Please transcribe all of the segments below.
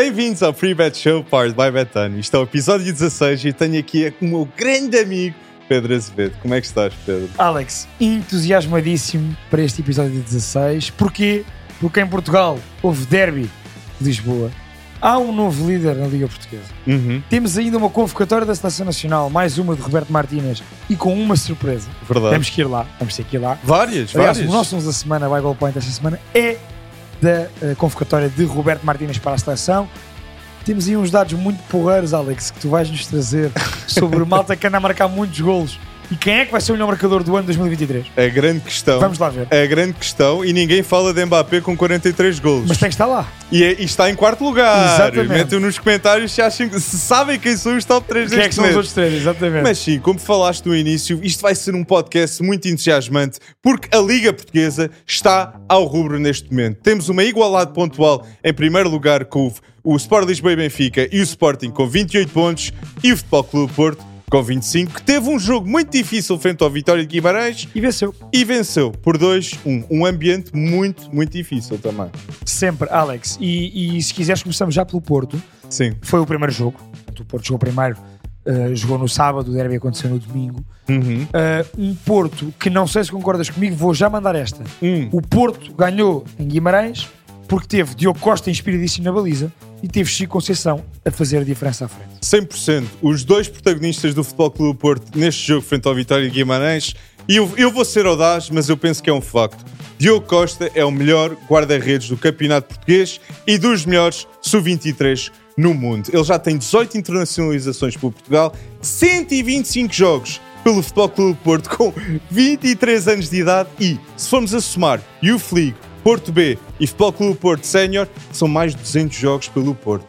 Bem-vindos ao Free Bet Show Powered by Betano. Isto é o episódio 16 e tenho aqui o meu grande amigo Pedro Azevedo. Como é que estás, Pedro? Alex, entusiasmadíssimo para este episódio 16. Porquê? Porque em Portugal houve derby de Lisboa. Há um novo líder na Liga Portuguesa. Uhum, Temos ainda uma convocatória da Seleção Nacional, mais uma de Roberto Martínez e com uma surpresa. verdade. Temos que ir lá, vamos ter que ir lá. Várias, Aliás, várias. o nosso 11 da semana, vai Goal Point esta semana, é da eh, convocatória de Roberto Martínez para a seleção. Temos aí uns dados muito porreiros, Alex, que tu vais nos trazer sobre o malta que anda a marcar muitos golos. E quem é que vai ser o melhor marcador do ano 2023? É a grande questão. Vamos lá ver. É a grande questão e ninguém fala de Mbappé com 43 golos. Mas tem que estar lá. E, é- e está em quarto lugar. Exatamente. Metem nos comentários se, acham, se sabem quem são os top 3 Quem é que deste são os outros três? Exatamente. Mas sim, como falaste no início, isto vai ser um podcast muito entusiasmante porque a Liga Portuguesa está ao rubro neste momento. Temos uma igualdade pontual em primeiro lugar com o Sport Lisboa e Benfica e o Sporting com 28 pontos e o Futebol Clube Porto com 25, que teve um jogo muito difícil frente ao Vitória de Guimarães E venceu. e venceu por 2-1. Um ambiente muito, muito difícil também. Sempre, Alex. E, e se quiseres, começamos já pelo Porto. Sim. Foi o primeiro jogo. O Porto jogou primeiro, eh, jogou no sábado, o derby aconteceu no domingo. Uhum. Eh, um Porto que não sei se concordas comigo, vou já mandar esta. Hum. O Porto ganhou em Guimarães porque teve Diogo Costa inspiradíssimo na baliza e teve Chico Conceição a fazer a diferença à frente. 100%. Os dois protagonistas do Futebol Clube Porto neste jogo frente ao Vitória Guimarães. E eu, eu vou ser audaz, mas eu penso que é um facto. Diogo Costa é o melhor guarda-redes do Campeonato Português e dos melhores sub-23 no mundo. Ele já tem 18 internacionalizações por Portugal, 125 jogos pelo Futebol Clube Porto com 23 anos de idade e, se formos a somar Youth League, Porto B e Futebol Clube Porto Sénior, são mais de 200 jogos pelo Porto.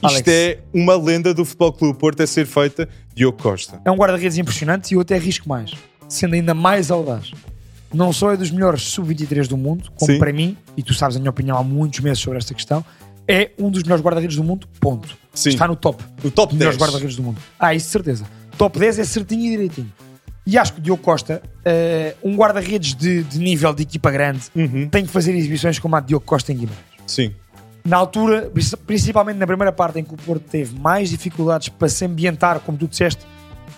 Alex. Isto é uma lenda do Futebol Clube Porto a ser feita, Diogo Costa. É um guarda-redes impressionante e eu até arrisco mais, sendo ainda mais audaz. Não só é dos melhores sub-23 do mundo, como Sim. para mim, e tu sabes a minha opinião há muitos meses sobre esta questão, é um dos melhores guarda-redes do mundo, ponto. Sim. Está no top. No top Dos melhores 10. guarda-redes do mundo. Ah, isso de certeza. Top 10 é certinho e direitinho. E acho que o Diogo Costa, eh, um guarda-redes de, de nível de equipa grande, Uhum. tem que fazer exibições como a de Diogo Costa em Guimarães. Sim. Na altura, princi- principalmente na primeira parte em que o Porto teve mais dificuldades para se ambientar, como tu disseste,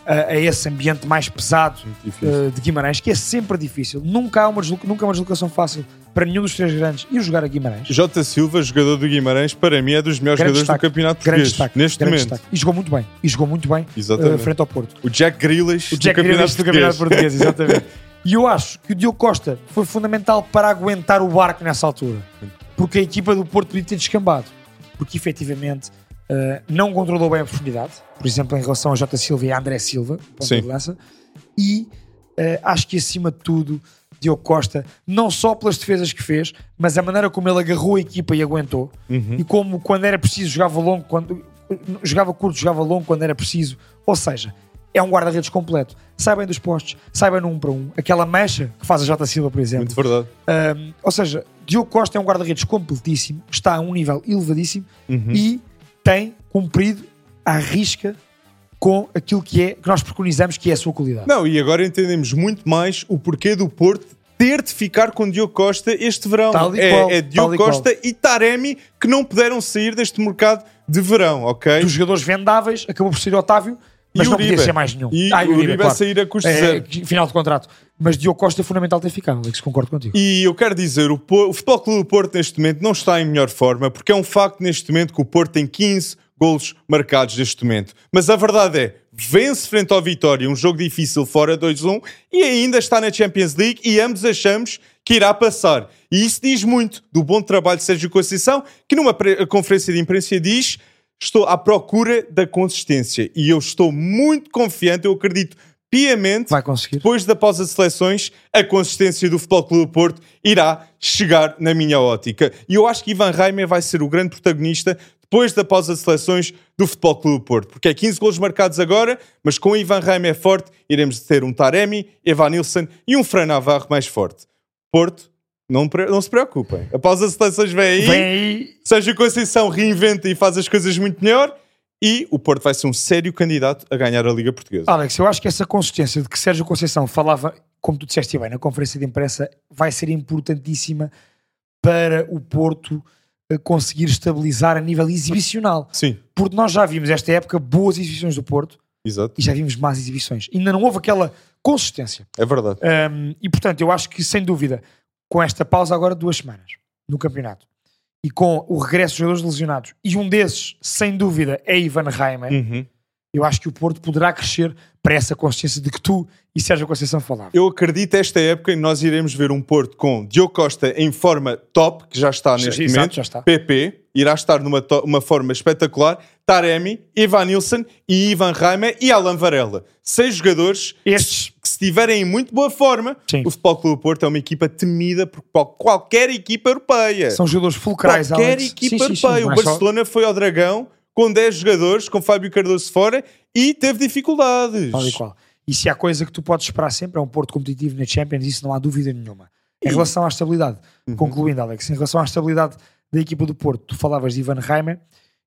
a, a esse ambiente mais pesado eh, de Guimarães, que é sempre difícil. Nunca há uma, nunca há uma deslocação fácil para nenhum dos três grandes ir jogar a Guimarães. Jota Silva, jogador do Guimarães, para mim é dos melhores Grande jogadores destaque. do Campeonato Grande Português. destaque. neste grande momento. destaque. E jogou muito bem. E jogou muito bem eh, frente ao Porto. O Jack Grealish O Jack do Campeonato Grealish do Campeonato Português. Português, exatamente. E eu acho que o Diogo Costa foi fundamental para aguentar o barco nessa altura. Porque a equipa do Porto podia ter descambado. Porque efetivamente eh, não controlou bem a profundidade. Por exemplo, em relação a Jota Silva e a André Silva, ponta Sim. de lança. E eh, acho que acima de tudo, Diogo Costa, não só pelas defesas que fez, mas a maneira como ele agarrou a equipa e aguentou. Uhum. E como quando era preciso jogava longo, quando jogava curto, jogava longo quando era preciso. Ou seja, é um guarda-redes completo. Sai bem dos postos, sai bem no 1 para 1. Aquela mecha que faz a Jota Silva, por exemplo. Muito verdade. Um, ou seja, Diogo Costa é um guarda-redes completíssimo, está a um nível elevadíssimo Uhum. e tem cumprido à risca com aquilo que é que nós preconizamos que é a sua qualidade. Não, e agora entendemos muito mais o porquê do Porto ter de ficar com Diogo Costa este verão. Tal e é, qual, é Diogo e qual. Costa e Taremi que não puderam sair deste mercado de verão, ok? Dos jogadores vendáveis, acabou por ser Otávio, mas E não Uribe. podia ser mais nenhum. E Ah, o Uribe claro. sair a custo É, zero. final de contrato. Mas Diogo Costa é fundamental ter ficado, Alex, concordo contigo. E eu quero dizer, o, o Futebol Clube do Porto neste momento não está em melhor forma, porque é um facto neste momento que o Porto tem 15 golos marcados neste momento. Mas a verdade é, vence frente ao Vitória, um jogo difícil fora 2-1, e ainda está na Champions League e ambos achamos que irá passar. E isso diz muito do bom trabalho de Sérgio Conceição, que numa conferência de imprensa diz estou à procura da consistência. E eu estou muito confiante, eu acredito piamente Vai conseguir. depois da pausa de seleções, a consistência do Futebol Clube do Porto irá chegar na minha ótica. E eu acho que Ivan Reimer vai ser o grande protagonista depois da pausa de seleções do Futebol Clube do Porto. Porque é 15 golos marcados agora, mas com o Ivan Reimer forte, iremos ter um Taremi, Evan Nilsson e um Fran Navarro mais forte. Porto, não, não se preocupem. A pausa de seleções vem aí. Vem aí. Sérgio Conceição reinventa e faz as coisas muito melhor. E o Porto vai ser um sério candidato a ganhar a Liga Portuguesa. Alex, eu acho que essa consistência de que Sérgio Conceição falava, como tu disseste bem, na conferência de imprensa, vai ser importantíssima para o Porto conseguir estabilizar a nível exibicional. Sim, Porque nós já vimos esta época boas exibições do Porto exato. e já vimos más exibições. Ainda não houve aquela consistência. É verdade. Um, e portanto, eu acho que sem dúvida, com esta pausa agora de duas semanas no campeonato e com o regresso de jogadores lesionados, e um desses, sem dúvida, é Ivan Reimer, Uhum. Eu acho que o Porto poderá crescer para essa consciência de que tu e Sérgio Conceição falavam. Eu acredito esta época que nós iremos ver um Porto com Diogo Costa em forma top, que já está neste Exato, momento. já está. PP irá estar numa uma forma espetacular. Taremi, Ivan Nilsson e Ivan Reimer e Alan Varela. Seis jogadores Estes, que se estiverem em muito boa forma, Sim. o Futebol Clube do Porto é uma equipa temida por qual- qualquer equipa europeia. são jogadores fulcrais, qualquer Alex. equipa Sim, sim, sim, europeia. não o é só- Barcelona foi ao Dragão com 10 jogadores, com Fábio Cardoso fora e teve dificuldades. Tal e qual. E se há coisa que tu podes esperar sempre é um Porto competitivo na Champions, isso não há dúvida nenhuma. Em relação à estabilidade, Uhum. concluindo, Alex, em relação à estabilidade da equipa do Porto, tu falavas de Ivan Reimer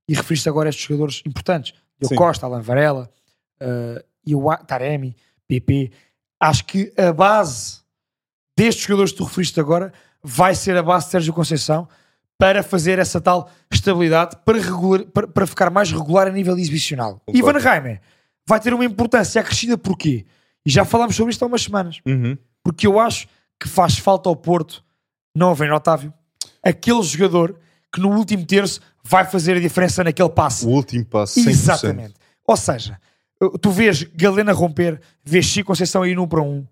e referiste agora a estes jogadores importantes: Diogo. Costa, Alan Varela, uh, Taremi, PP. Acho que a base destes jogadores que tu referiste agora vai ser a base de Sérgio Conceição para fazer essa tal estabilidade para, regular- para, para ficar mais regular a nível exibicional. Concordo. Ivan Reimer vai ter uma importância acrescida porquê? E já falámos sobre isto há umas semanas. Uhum. Porque eu acho que faz falta ao Porto não haver Otávio. Aquele jogador que no último terço vai fazer a diferença naquele passe. O último passo, 100%. Exatamente. Ou seja, tu vês Galena romper, vês Chico Conceição ir num para um,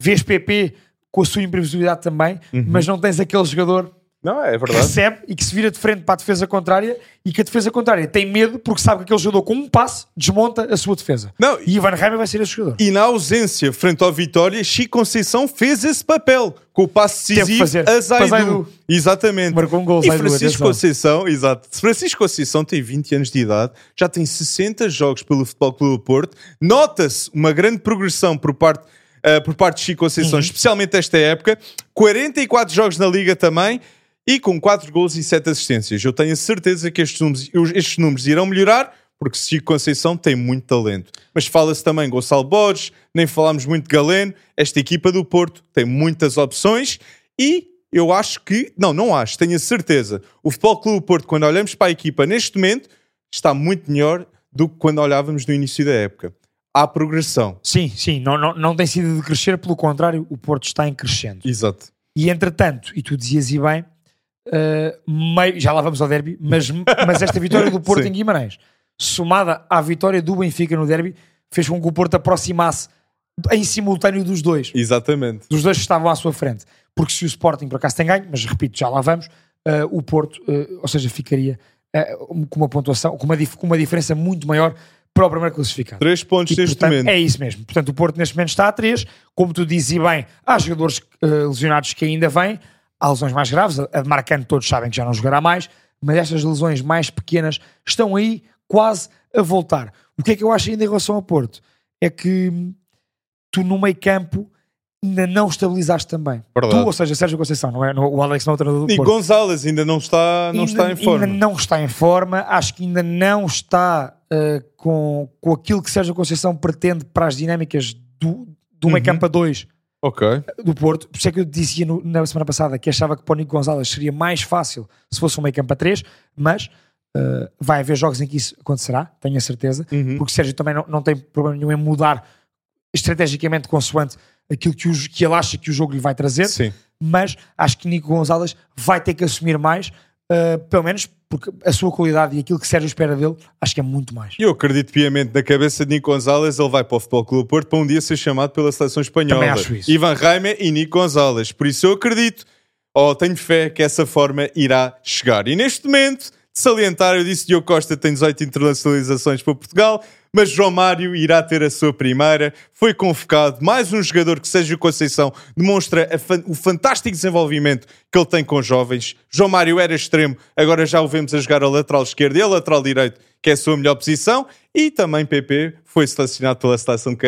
vês PP com a sua imprevisibilidade também, Uhum. mas não tens aquele jogador Não, é que verdade. recebe e que se vira de frente para a defesa contrária e que a defesa contrária tem medo porque sabe que aquele jogador com um passe desmonta a sua defesa. Não, E Ivan Reimer vai ser esse jogador. E na ausência, frente ao Vitória, Chico Conceição fez esse papel com o passe que decisivo a Zaidu. Exatamente. Marcou um gol, E Zaidu, Francisco. Conceição, exato. Francisco Conceição tem 20 anos de idade, já tem 60 jogos pelo Futebol Clube do Porto. Nota-se uma grande progressão por parte, ah, por parte de Chico Conceição, Uhum. especialmente esta época. 44 jogos na Liga também. E com 4 gols e 7 assistências. Eu tenho a certeza que estes números, estes números irão melhorar, porque Chico Conceição tem muito talento. Mas fala-se também Gonçalo Borges, nem falámos muito de Galeno. Esta equipa do Porto tem muitas opções e eu acho que, não, não acho, tenho a certeza. O Futebol Clube do Porto, quando olhamos para a equipa neste momento, está muito melhor do que quando olhávamos no início da época. Há progressão. Sim, sim, não, não, não tem sido de crescer, pelo contrário, o Porto está em crescendo. Exato. E entretanto, e tu dizias e bem, meio- já lá vamos ao derby, mas, mas esta vitória do Porto em Guimarães, somada à vitória do Benfica no derby, fez com que o Porto aproximasse em simultâneo dos dois, Exatamente. dos dois que estavam à sua frente. Porque se o Sporting por acaso tem ganho, mas repito, já lá vamos, uh, o Porto, uh, ou seja, ficaria uh, com uma pontuação, com uma, com uma diferença muito maior para o primeiro classificado. Três pontos E, neste portanto, momento. É isso mesmo. Portanto, o Porto neste momento está a 3. Como tu dizes e bem, há jogadores lesionados que ainda vêm, há lesões mais graves. A de Marcano todos sabem que já não jogará mais, mas estas lesões mais pequenas estão aí quase a voltar. O que é que eu acho ainda em relação ao Porto? É que tu no meio campo ainda não estabilizaste também. Verdade. Tu, ou seja, Sérgio Conceição, não é? O Alex não é o treinador do E Porto Gonzalez ainda não está, não ainda, está em forma. Ainda não está em forma, acho que ainda não está uh, com, com aquilo que Sérgio Conceição pretende para as dinâmicas do, do Uhum. meio campo a 2 Ok. do Porto. Por isso é que eu dizia no- na semana passada que achava que para o Nico Gonzalez seria mais fácil se fosse um meio campo a 3, mas uh, vai haver jogos em que isso acontecerá, tenho a certeza, Uhum. porque Sérgio também não, não tem problema nenhum em mudar estrategicamente consoante aquilo que, o- que ele acha que o jogo lhe vai trazer Sim. mas acho que Nico Gonzalez vai ter que assumir mais, uh, pelo menos porque a sua qualidade e aquilo que Sérgio espera dele, acho que é muito mais. E eu acredito piamente na cabeça de Nico Gonzalez, ele vai para o Futebol Clube do Porto para um dia ser chamado pela seleção espanhola. Também acho isso. Ivan Reimer e Nico Gonzalez. Por isso eu acredito, ou tenho fé que essa forma irá chegar. E neste momento, de salientar, eu disse que Diogo Costa tem 18 internacionalizações para Portugal, mas João Mário irá ter a sua primeira. Foi convocado mais um jogador que Sérgio Conceição demonstra fan- o fantástico desenvolvimento que ele tem com jovens. João Mário era extremo, agora já o vemos a jogar a lateral esquerdo e a lateral direito, que é a sua melhor posição. E também PP foi selecionado pela seleção de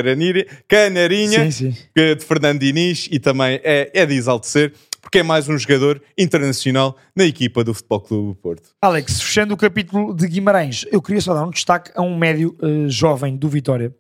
Canarinha, Sim, sim. que- de Fernando Diniz, e também é, é de exaltecer, porque é mais um jogador internacional na equipa do Futebol Clube do Porto. Alex, fechando o capítulo de Guimarães, eu queria só dar um destaque a um médio uh, jovem do Vitória,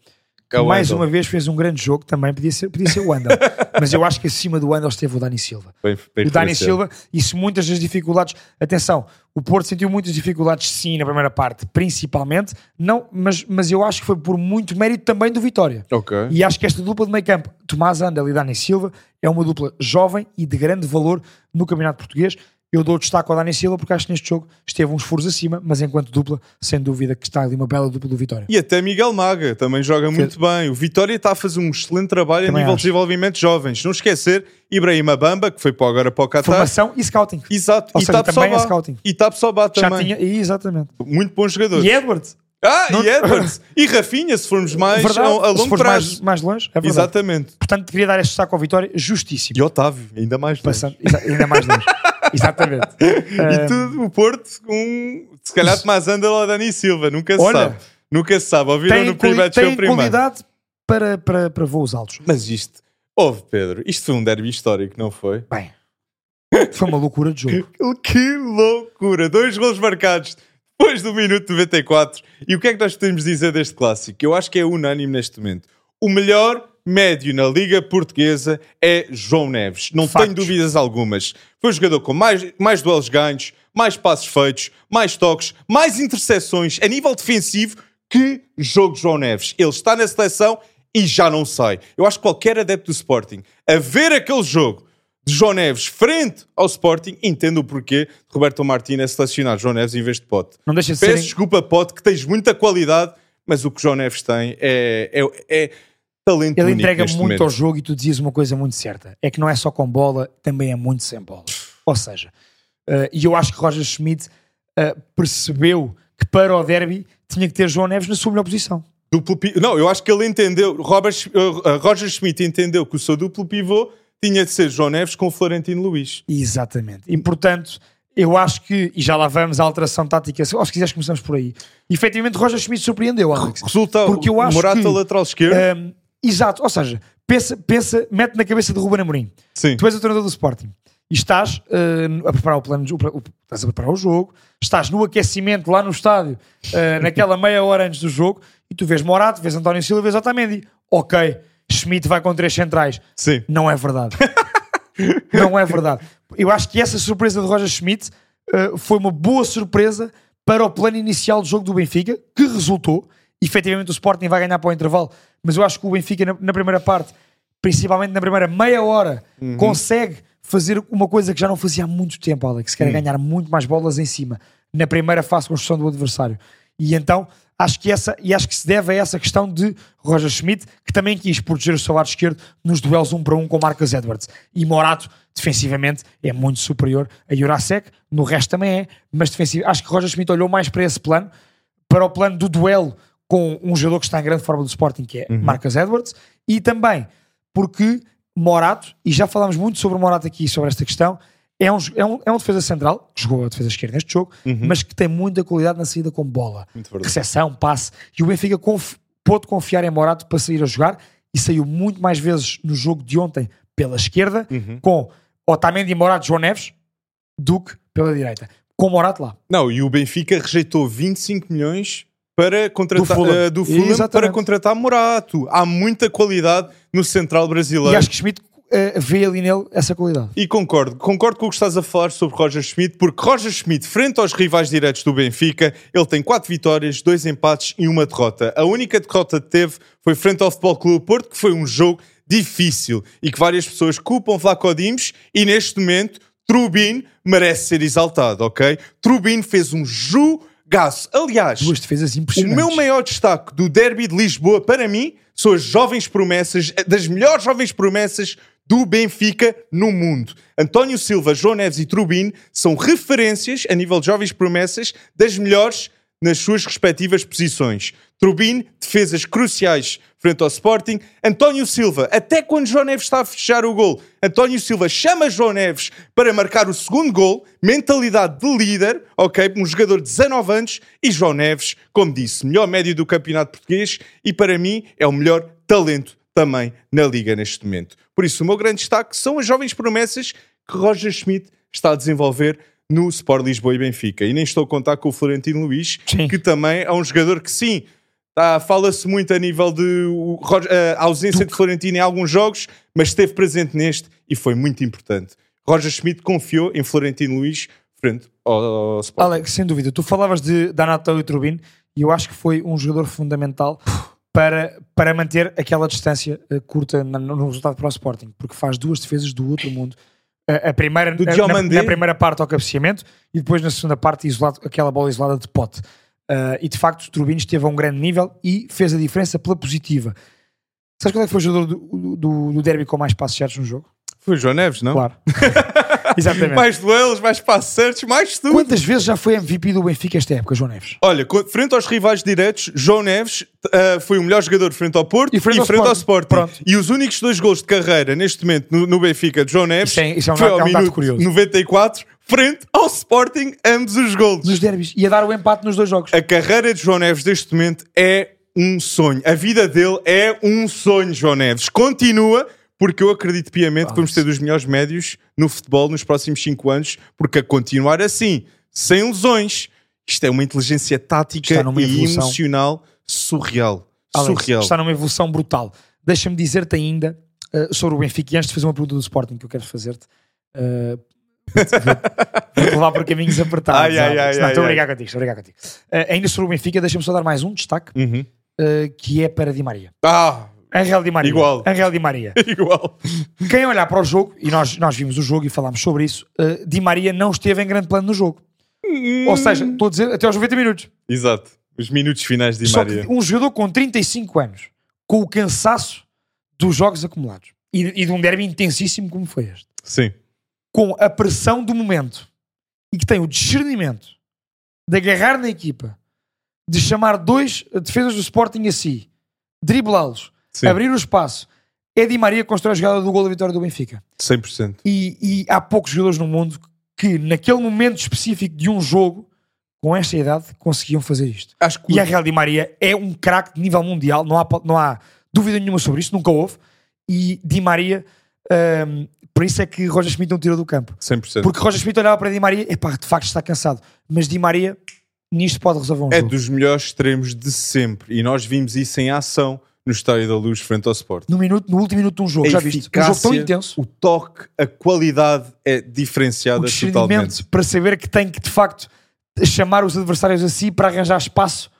É mais uma vez fez um grande jogo, também podia ser, podia ser o Wendel. Mas eu acho que acima do Wendel esteve o Dani Silva. Bem, bem o Dani. Silva, e se muitas das dificuldades, atenção, o Porto sentiu muitas dificuldades sim na primeira parte, principalmente, não, mas, mas eu acho que foi por muito mérito também do Vitória. Ok. E acho que esta dupla de meio campo, Tomás Andel e Dani Silva, é uma dupla jovem e de grande valor no Campeonato Português. Eu dou destaque ao Dani Silva porque acho que neste jogo esteve uns furos acima, mas enquanto dupla, sem dúvida que está ali uma bela dupla do Vitória. E até Miguel Maga também joga muito bem. O Vitória está a fazer um excelente trabalho Também a nível acho. de desenvolvimento de jovens. Não esquecer, Ibrahim Bamba, que foi para agora para o Qatar. Formação e scouting. Exato. Ou e seja, também é scouting. E Tap Sobá Já também. tinha, exatamente. Muito bom jogador. E Edwards. Ah, Não- e Edwards. e Rafinha, se formos mais verdade, a, a longo prazo. mais, mais longe, é verdade. Exatamente. Portanto, queria dar este destaque ao Vitória, justíssimo. E Otávio, ainda mais longe. Passando, ainda mais longe. Exatamente. E tudo o Porto com, se calhar, Tomás Andel ou Dani Silva. Nunca se Olha, sabe. Nunca se sabe. Ouviram tem no quali- tem primeiro. qualidade para, para, para voos altos. Mas isto, ouve Pedro, isto foi um derby histórico, não foi? Bem, foi uma loucura de jogo. Que loucura! Dois gols marcados depois do minuto 94. E o que é que nós podemos dizer deste clássico? Eu acho que é unânime neste momento. O melhor médio na Liga Portuguesa é João Neves. Não Factos. tenho dúvidas algumas. Foi o jogador com mais, mais duelos ganhos, mais passos feitos, mais toques, mais interseções a nível defensivo. Que jogo João Neves. Ele está na seleção e já não sai. Eu acho que qualquer adepto do Sporting a ver aquele jogo de João Neves frente ao Sporting, entendo o porquê de Roberto Martínez selecionar João Neves em vez de Pote. Não deixa de Peço ser. desculpa, Pote, que tens muita qualidade, mas o que João Neves tem é, é, é talento Ele entrega muito momento. ao jogo e tu dizias uma coisa muito certa: é que não é só com bola, também é muito sem bola. Ou seja, eh, e eu acho que Roger Schmidt eh, percebeu que para o derby tinha que ter João Neves na sua melhor posição. Duplo Não, eu acho que ele entendeu, Robert, uh, Roger Schmidt entendeu que o seu duplo pivô tinha de ser João Neves com Florentino Luís. Exatamente. E portanto, eu acho que, e já lá vamos à alteração tática, ou se quiseres começamos por aí. Efetivamente, Roger Schmidt surpreendeu, Alex. Resultado, Porque eu acho Morata que- lateral esquerdo. Um, exato, ou seja, pensa, pensa, mete na cabeça de Ruben Amorim. Sim. Tu és o treinador do Sporting e estás uh, a preparar o plano, o, o- estás a preparar o jogo, estás no aquecimento lá no estádio, uh, naquela meia hora antes do jogo, e tu vês Morato, vês António Silva, vês Otamendi. Ok, Schmidt vai com três centrais. Sim. Não é verdade. não é verdade. Eu acho que essa surpresa de Roger Schmidt uh, foi uma boa surpresa para o plano inicial do jogo do Benfica, que resultou. Efetivamente o Sporting vai ganhar para o intervalo, mas eu acho que o Benfica na, na primeira parte, principalmente na primeira meia hora, consegue fazer uma coisa que já não fazia há muito tempo, Alex, que era ganhar muito mais bolas em cima, na primeira fase de construção do adversário. E então acho que essa e acho que se deve a essa questão de Roger Schmidt, que também quis proteger o seu lado esquerdo nos duelos um para um com Marcus Edwards. E Morato, defensivamente, é muito superior a Jurasek, no resto também é, mas defensivo, acho que Roger Schmidt olhou mais para esse plano, para o plano do duelo com um jogador que está em grande forma do Sporting, que é Marcus Edwards, e também porque Morato, e já falámos muito sobre o Morato aqui, sobre esta questão, é um, é um, é um defesa central, que jogou a defesa esquerda neste jogo, mas que tem muita qualidade na saída com bola. Recepção, passe. E o Benfica conf, pôde confiar em Morato para sair a jogar e saiu muito mais vezes no jogo de ontem pela esquerda, com Otamendi, Morato, João Neves, do que pela direita. Com Morato lá. Não, e o Benfica rejeitou 25 milhões para contratar Do Fulham. eh, do Fulham para contratar Morato. Há muita qualidade no central brasileiro. E acho que Schmidt eh, vê ali nele essa qualidade. E concordo, concordo com o que estás a falar sobre Roger Schmidt, porque Roger Schmidt, frente aos rivais diretos do Benfica, ele tem quatro vitórias, dois empates e uma derrota. A única derrota que teve foi frente ao Futebol Clube Porto, que foi um jogo difícil e que várias pessoas culpam Vlaco Dimos e neste momento Trubin merece ser exaltado, ok? Trubin fez um jogaço. Aliás, Duas defesas o impressionantes. meu maior destaque do Derby de Lisboa, para mim, são as jovens promessas, das melhores jovens promessas do Benfica no mundo. António Silva, João Neves e Trubin são referências a nível de jovens promessas das melhores nas suas respectivas posições. Trubin, defesas cruciais frente ao Sporting. António Silva, até quando João Neves está a fechar o gol, António Silva chama João Neves para marcar o segundo gol. Mentalidade de líder, ok? Um jogador de 19 anos. E João Neves, como disse, melhor médio do campeonato português e para mim é o melhor talento também na Liga neste momento. Por isso, o meu grande destaque são as jovens promessas que Roger Schmidt está a desenvolver no Sport Lisboa e Benfica. E nem estou a contar com o Florentino Luís, Sim. que também é um jogador que sim, Tá, Fala-se muito a nível de Roger- a ausência de Florentino em alguns jogos, mas esteve presente neste e foi muito importante. Roger Schmidt confiou em Florentino Luís frente ao, ao Sporting. Alex, sem dúvida. Tu falavas de, da Natália Turbin e eu acho que foi um jogador fundamental para, para manter aquela distância eh, curta na- no resultado para o Sporting, porque faz duas defesas do outro mundo. A, a primeira Do a- na, na primeira parte ao cabeceamento e depois na segunda parte isolado, aquela bola isolada de pote. Ah, e de facto, o Turbin esteve a um grande nível e fez a diferença pela positiva. Sabes qual é que foi o jogador do, do, do derby com mais passos certos no jogo? Foi o João Neves, não? Claro. Exatamente. Mais duelos, mais passos certos, mais tudo. Quantas vezes já foi MVP do Benfica esta época, João Neves? Olha, frente aos rivais diretos, João Neves ah, foi o melhor jogador frente ao Porto E frente ao Sporting. Pronto. E os únicos dois gols de carreira neste momento no, no Benfica de João Neves Isso é- isso é um foi ao é um minuto curioso. 94, frente ao Sporting, ambos os gols. Nos derbys. Ia dar o empate nos dois jogos. A carreira de João Neves neste momento é um sonho. A vida dele é um sonho, João Neves. Continua, porque eu acredito piamente que vamos ter dos melhores médios no futebol nos próximos 5 anos, porque a continuar assim, sem lesões, isto é uma inteligência tática e emocional surreal. Alex, surreal. Está numa evolução brutal. Deixa-me dizer-te ainda uh, sobre o Benfica. E antes de fazer uma pergunta do Sporting que eu quero fazer-te, uh, vou-te levar por caminhos apertados. Ai, ai, Alex. ai, Não, ai, estou a ai. brincar contigo. Estou a contigo. Uh, ainda sobre o Benfica, deixa-me só dar mais um destaque, Uhum. uh, que é para Di Maria. Ah, Angel Di Maria. Igual. Angel Di Maria. igual. Quem olhar para o jogo, e nós, nós vimos o jogo e falámos sobre isso, uh, Di Maria não esteve em grande plano no jogo. Ou seja, estou a dizer até aos 90 minutos. Exato. Os minutos finais de Di Só Maria. um jogador com 35 anos, com o cansaço dos jogos acumulados e, e de um derby intensíssimo como foi este, Sim. com a pressão do momento e que tem o discernimento de agarrar na equipa, de chamar dois defesas do Sporting a si, driblá-los, Sim. abrir o espaço, é Di Maria que constrói a jogada do gol da vitória do Benfica. 100%. E, e há poucos jogadores no mundo que, naquele momento específico de um jogo, com esta idade, conseguiam fazer isto. Acho que E a Real Di Maria é um craque de nível mundial, não há, não há dúvida nenhuma sobre isso, nunca houve. E Di Maria, hum, por isso é que Roger Schmidt não tirou do campo. 100%. Porque Roger Schmidt olhava para Di Maria, epá, de facto está cansado. Mas Di Maria, nisto pode resolver um é jogo. dos melhores extremos de sempre. E nós vimos isso em ação no Estádio da Luz frente ao Sport. No, minuto, no último minuto de um jogo, A já viste? Um jogo tão intenso. O toque, a qualidade é O diferenciada discernimento totalmente. para saber que tem que, de facto, chamar os adversários a si para arranjar espaço.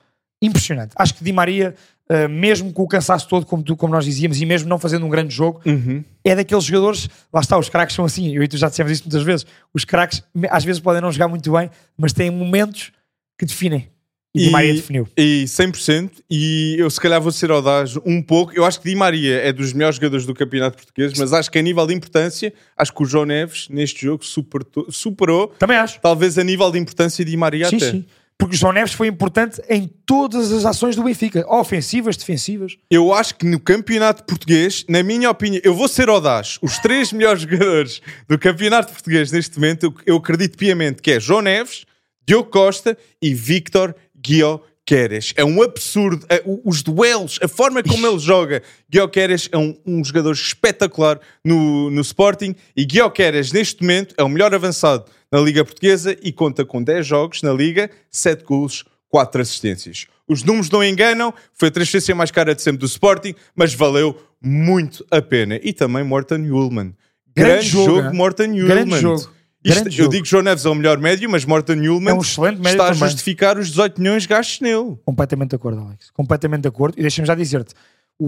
Impressionante. Acho que Di Maria, uh, mesmo com o cansaço todo, como, tu, como nós dizíamos, e mesmo não fazendo um grande jogo, Uhum. é daqueles jogadores, lá está, os craques são assim, eu e tu já dissemos isso muitas vezes, os craques às vezes podem não jogar muito bem, mas têm momentos que definem. E, Di Maria definiu. E 100%. E eu se calhar vou ser audaz um pouco. Eu acho que Di Maria é dos melhores jogadores do campeonato português, mas acho que a nível de importância, acho que o João Neves neste jogo supertou- superou, Também acho. talvez a nível de importância Di Maria Sim, até. sim. Porque o João Neves foi importante em todas as ações do Benfica, ofensivas, defensivas. Eu acho que no campeonato português, na minha opinião, eu vou ser audaz. Os três melhores jogadores do campeonato português neste momento, eu, eu acredito piamente que é João Neves, Diogo Costa e Victor Guioqueres. É um absurdo. É, os duelos, a forma como ele joga. Guioqueres é um, um jogador espetacular no, no Sporting e Guioqueres, neste momento, é o melhor avançado na Liga Portuguesa e conta com 10 jogos na Liga, 7 golos, 4 assistências. Os números não enganam, foi a transferência mais cara de sempre do Sporting, mas valeu muito a pena. E também Morten Ullman. Grande Grande, jogo, jogo, Ullman. Grande jogo. Isto- eu jogo. digo que João Neves é o melhor médio, mas Morten Ullman É um excelente médio está a também. justificar os 18 milhões gastos nele. Completamente de acordo, Alex. Completamente de acordo. E deixa-me já dizer-te: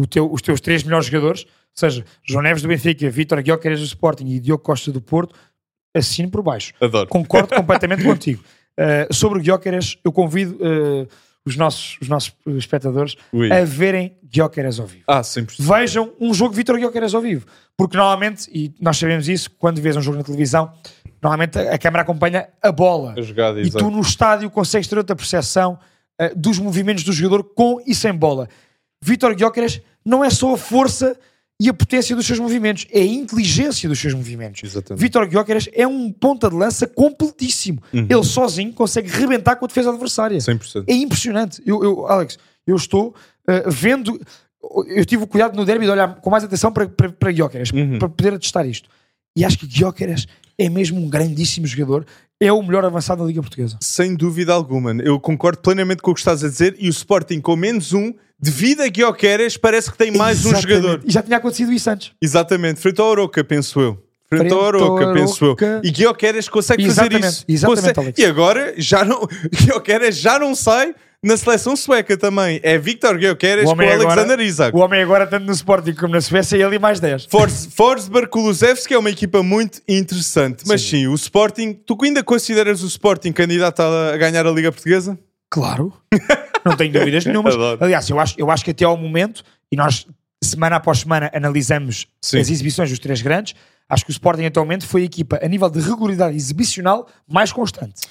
teu- os teus três melhores jogadores, ou seja, João Neves do Benfica, Vítor Guiocares do Sporting e Diogo Costa do Porto, assino por baixo. Adoro. Concordo completamente contigo. Uh, sobre o Guiocares, eu convido uh, os, nossos, os nossos uh, espectadores Ui. a verem Guiocares ao vivo. Ah, 100%. Vejam um jogo de Vítor Guiocares ao vivo. Porque normalmente, e nós sabemos isso, quando vês um jogo na televisão, normalmente a, a câmera acompanha a bola. A jogada, E exato. tu no estádio consegues ter outra percepção eh, dos movimentos do jogador com e sem bola. Vítor Gyökeres não é só a força e a potência dos seus movimentos, é a inteligência dos seus movimentos. Exatamente. Vítor Gyökeres é um ponta de lança completíssimo. Uhum. Ele sozinho consegue rebentar com a defesa adversária. 100%. É impressionante. Eu, eu- Alex, eu estou eh, vendo. Eu tive o cuidado no derby de olhar com mais atenção para, para, para Uhum. para poder atestar isto. e acho que Gyökeres é mesmo um grandíssimo jogador. É o melhor avançado da Liga Portuguesa. Sem dúvida alguma. Eu concordo plenamente com o que estás a dizer e o Sporting com menos um, devido a Guioqueres, parece que tem mais um Exatamente. jogador. E já tinha acontecido isso antes. Exatamente, frente ao Oroca, penso eu. Frente, Frente ao Oroca, penso eu. E Guioqueres consegue fazer Exatamente, isso. exatamente, Consegue-. E agora já não, Guioqueres já não sai na seleção sueca também. É Victor O com agora- Alexander Isak. O homem agora, tanto no Sporting como na Suécia, ele e mais 10. Fors- Forsberg Kulusevski é uma equipa muito interessante. Mas sim. o Sporting, tu ainda consideras o Sporting candidato a, ganhar a Liga Portuguesa? Claro. Não tenho dúvidas nenhumas. Aliás, eu acho, eu acho que até ao momento, e nós semana após semana analisamos Sim. as exibições dos três grandes, acho que o Sporting até ao momento foi a equipa a nível de regularidade exibicional mais constante.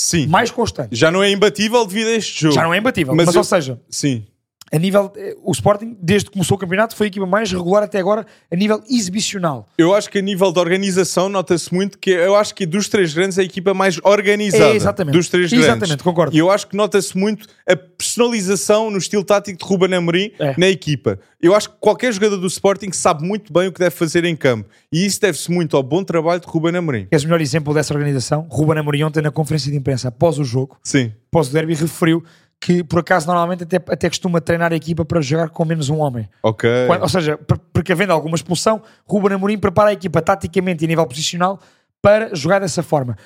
Sim. Mais constante. Já não é imbatível devido a este jogo. Já não é imbatível. Mas Mas, eu- ou seja, Sim. A nível. eh, O Sporting, desde que começou o campeonato, foi a equipa mais regular até agora a nível exibicional. Eu acho que a nível de organização nota-se muito que eu acho que dos três grandes é a equipa mais organizada É, exatamente. dos três Exatamente, grandes. concordo. E eu acho que nota-se muito a personalização no estilo tático de Ruben Amorim É. na equipa. Eu acho que qualquer jogador do Sporting sabe muito bem o que deve fazer em campo. E isso deve-se muito ao bom trabalho de Ruben Amorim. És o melhor exemplo dessa organização. Ruben Amorim ontem na conferência de imprensa após o jogo, Sim. após o derby, referiu que por acaso normalmente até, até costuma treinar a equipa para jogar com menos um homem. Ok. Quando- ou seja, por- porque havendo alguma expulsão, Ruben Amorim prepara a equipa taticamente e a nível posicional para jogar dessa forma.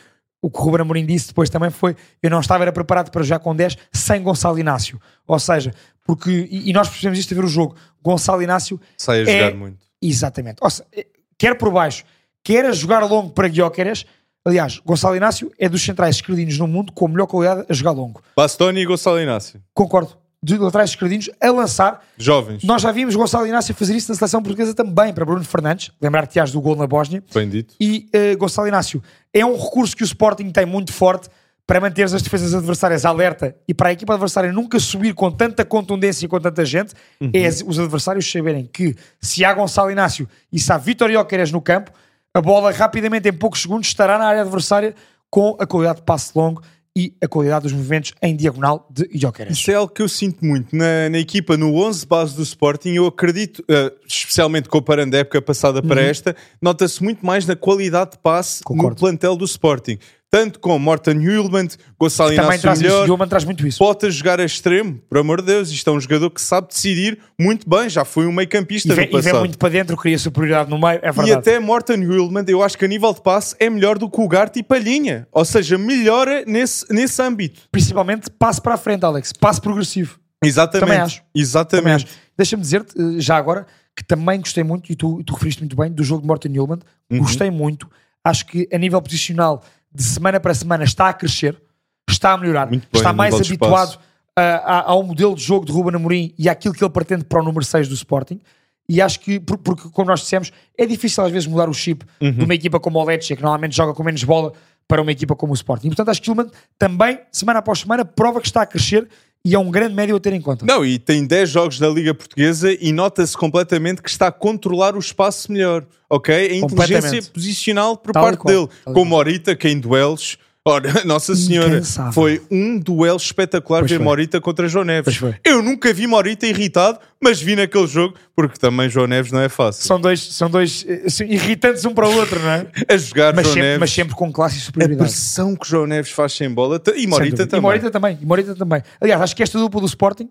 O que o Ruben Amorim disse depois também foi eu não estava era preparado para jogar com 10 sem Gonçalo Inácio. Ou seja, porque, e, e nós percebemos isto a ver o jogo, Gonçalo Inácio Sai a é- jogar muito. Exatamente. Ou seja, eh, quer por baixo, quer a jogar longo para Guioqueres. Aliás, Gonçalo Inácio é dos centrais esquerdinos no mundo com a melhor qualidade a jogar longo. Bastoni e Gonçalo Inácio. Concordo. De laterais esquerdinos a lançar. Jovens. Nós já vimos Gonçalo Inácio fazer isso na seleção portuguesa também, para Bruno Fernandes. Lembrar-te do gol na Bósnia. Bem dito. E eh, Gonçalo Inácio é um recurso que o Sporting tem muito forte para manter as defesas adversárias alerta e para a equipa adversária nunca subir com tanta contundência e com tanta gente, é as- os adversários saberem que se há Gonçalo Inácio e se há Vitor Jóqueres no campo, a bola rapidamente, em poucos segundos, estará na área adversária com a qualidade de passe longo e a qualidade dos movimentos em diagonal de Jóqueres. Isso é algo que eu sinto muito na, na equipa, no 11 base do Sporting. Eu acredito, eh, especialmente comparando a época passada para esta, nota-se muito mais na qualidade de passe no Concordo. plantel do Sporting. Tanto com Morten Hulman, Gonçalo Também Inácio traz isso, melhor, o Gilman traz muito isso. Pota jogar a extremo, por amor de Deus. Isto é um jogador que sabe decidir muito bem. Já foi um meio campista E no vem, e vem passado. muito para dentro, cria superioridade no meio, é E verdade. até Morten Hulman, eu acho que a nível de passe é melhor do que o Garte e Palhinha. Ou seja, melhora nesse, nesse âmbito. Principalmente passe para a frente, Alex. Passe progressivo. Exatamente. Também acho. Também Exatamente. Deixa-me dizer-te, eh, já agora, que também gostei muito, e tu, tu referiste muito bem, do jogo de Morten Newland. Uhum. Gostei muito. Acho que a nível posicional, de semana para semana, está a crescer, está a melhorar, bem, está mais habituado espaço. a- a- ao modelo de jogo de Ruben Amorim e àquilo que ele pretende para o número 6 do Sporting. E acho que, por- porque, como nós dissemos, é difícil às vezes mudar o chip Uhum. de uma equipa como o Lecce, que normalmente joga com menos bola, para uma equipa como o Sporting. E, portanto, acho que Gilman também, semana após semana, prova que está a crescer e é um grande médio a ter em conta. Não, e tem 10 jogos da Liga Portuguesa e nota-se completamente que está a controlar o espaço melhor, ok? A inteligência posicional por Tal parte qual, dele. tal Com Morita, que em duelos. Ora, Nossa Senhora, Incansável. foi um duelo espetacular Pois ver foi. Morita contra João Neves. Eu nunca vi Morita irritado, mas vi naquele jogo, porque também João Neves não é fácil. São dois, são dois assim, irritantes um para o outro, não é? A jogar Mas João sempre, Neves, mas sempre com classe e a superioridade. pressão que João Neves faz sem bola, e Sem Morita também. E Morita também. E Morita também. Aliás, acho que esta dupla do Sporting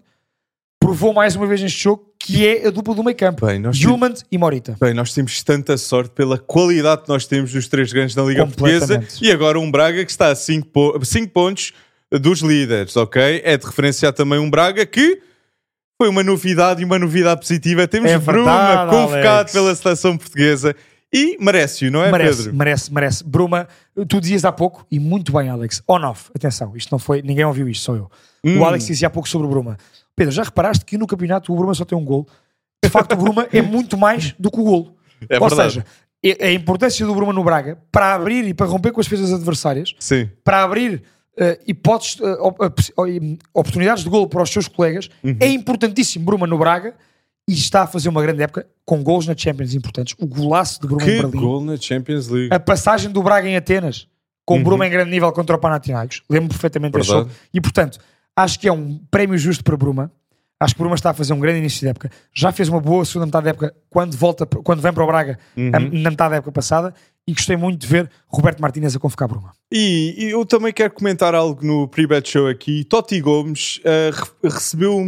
provou mais uma vez neste jogo que é a dupla do meio campo. Gilman e Morita. Bem, nós temos tanta sorte pela qualidade que nós temos dos três grandes na Liga Portuguesa e agora um Braga que está a 5 pontos dos líderes, ok? É de referenciar também um Braga que foi uma novidade e uma novidade positiva. Temos É Bruma verdade, convocado Alex. pela seleção portuguesa e merece-o, não é, merece, Pedro? merece, merece. Bruma, tu dizias há pouco, e muito bem, Alex, on-off, atenção, isto não foi, ninguém ouviu isto, sou eu. Hum. O Alex dizia há pouco sobre o Bruma. Pedro, já reparaste que no campeonato o Bruma só tem um gol? De facto, o Bruma é muito mais do que o golo. É Ou verdade. seja, a importância do Bruma no Braga para abrir e para romper com as defesas adversárias Sim. para abrir eh, hipóteses, eh, op- eh, oportunidades de golo para os seus colegas, Uhum. é importantíssimo Bruma no Braga e está a fazer uma grande época com golos na Champions importantes. O golaço de Bruma em Que Berlim, gol na Champions League. a passagem do Braga em Atenas com o Bruma em grande nível contra o Panathinaikos, lembro perfeitamente desse Uhum. Jogo. E portanto, acho que é um prémio justo para Bruma. Acho que Bruma está a fazer um grande início de época. Já fez uma boa segunda metade da época quando, volta, quando vem para o Braga a- na metade da época passada. E gostei muito de ver Roberto Martínez a convocar Bruma. E, e eu também quero comentar algo no pre-bet show aqui. Totti Gomes re- recebeu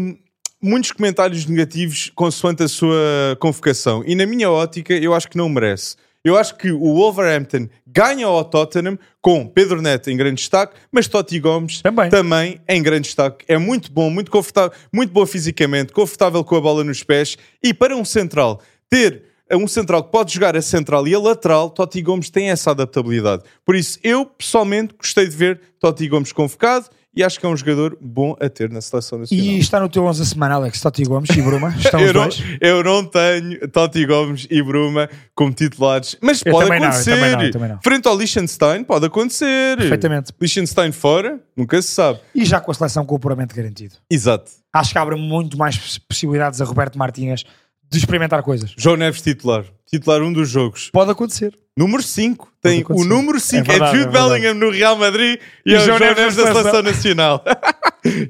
muitos comentários negativos consoante a sua convocação. E na minha ótica, eu acho que não merece. Eu acho que o Wolverhampton ganha ao Tottenham com Pedro Neto em grande destaque, mas Totti Gomes Também. em grande destaque. É muito bom, muito confortável, muito bom fisicamente, confortável com a bola nos pés. E para um central ter um central que pode jogar a central e a lateral, Totti Gomes tem essa adaptabilidade. Por isso, eu pessoalmente gostei de ver Totti Gomes convocado e acho que é um jogador bom a ter na seleção nacional. E está no teu 11 da semana, Alex, Totti Gomes e Bruma. Estão os eu, não, eu não tenho Totti Gomes e Bruma como titulares, mas Eu pode não, acontecer. também não, também não. Frente ao Liechtenstein, pode acontecer. Perfeitamente. Liechtenstein fora, nunca se sabe. E já com a seleção com o puramente garantido. Exato. Acho que abre muito mais poss- possibilidades a Roberto Martínez de experimentar coisas. João Neves titular. Titular um dos jogos. Pode acontecer. Número 5. Tem o número 5. É É, Jude é. Bellingham no Real Madrid e, E é o João João Neves da seleção. Nacional.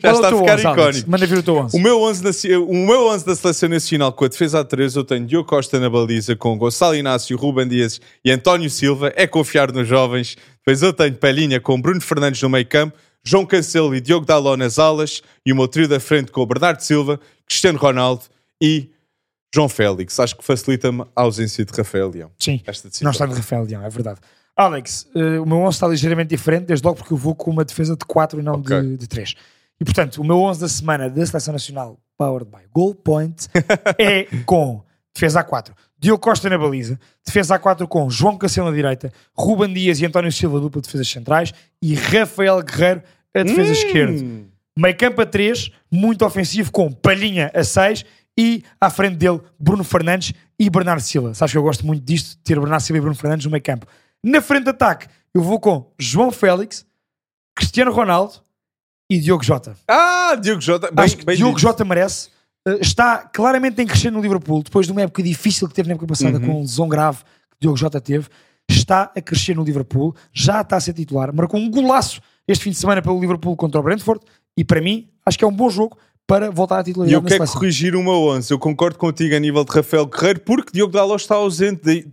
Já é está a ficar 11, Alex? icónico. Manda vir o teu 11. O meu, 11 naci- o meu 11 da Seleção Nacional com a defesa a 3 eu tenho Diogo Costa na baliza com Gonçalo Inácio, Ruben Dias e António Silva. É confiar nos jovens. Depois eu tenho Pelinha com Bruno Fernandes no meio campo, João Cancelo e Diogo Daló nas alas e o meu trio da frente com o Bernardo Silva, Cristiano Ronaldo e João Félix. Acho que facilita-me a ausência de Rafael Leão. Sim. Esta. Não está de Rafael Leão, é verdade. Alex, eh, o meu 11 está ligeiramente diferente, desde logo porque eu vou com uma defesa de 4 e não Ok. de, de 3. E portanto, o meu 11 da semana da Seleção Nacional, powered by Goal Point, é com defesa A4, Diogo Costa na baliza, defesa A4 com João Cancelo na direita, Ruben Dias e António Silva, dupla de defesas centrais, e Rafael Guerreiro, a defesa esquerda. Hum. Meio campo a 3, muito ofensivo, com Palhinha a 6 e à frente dele Bruno Fernandes e Bernardo Silva. Sabes que eu gosto muito disto, de ter Bernardo Silva e Bruno Fernandes no meio campo. Na frente de ataque, eu vou com João Félix, Cristiano Ronaldo e Diogo Jota. Ah, Diogo Jota. Bem, Acho que bem Diogo dito. Jota merece. Uh, está claramente em crescer no Liverpool, depois de uma época difícil que teve na época passada, Uhum. com um lesão grave que Diogo Jota teve. Está a crescer no Liverpool, já está a ser titular. Marcou um golaço este fim de semana pelo Liverpool contra o Brentford e para mim, acho que é um bom jogo para voltar à E titularidade eu na quero seleção. corrigir o meu 11. Eu concordo contigo a nível de Rafael Guerreiro, porque Diogo Dalot está ausente de-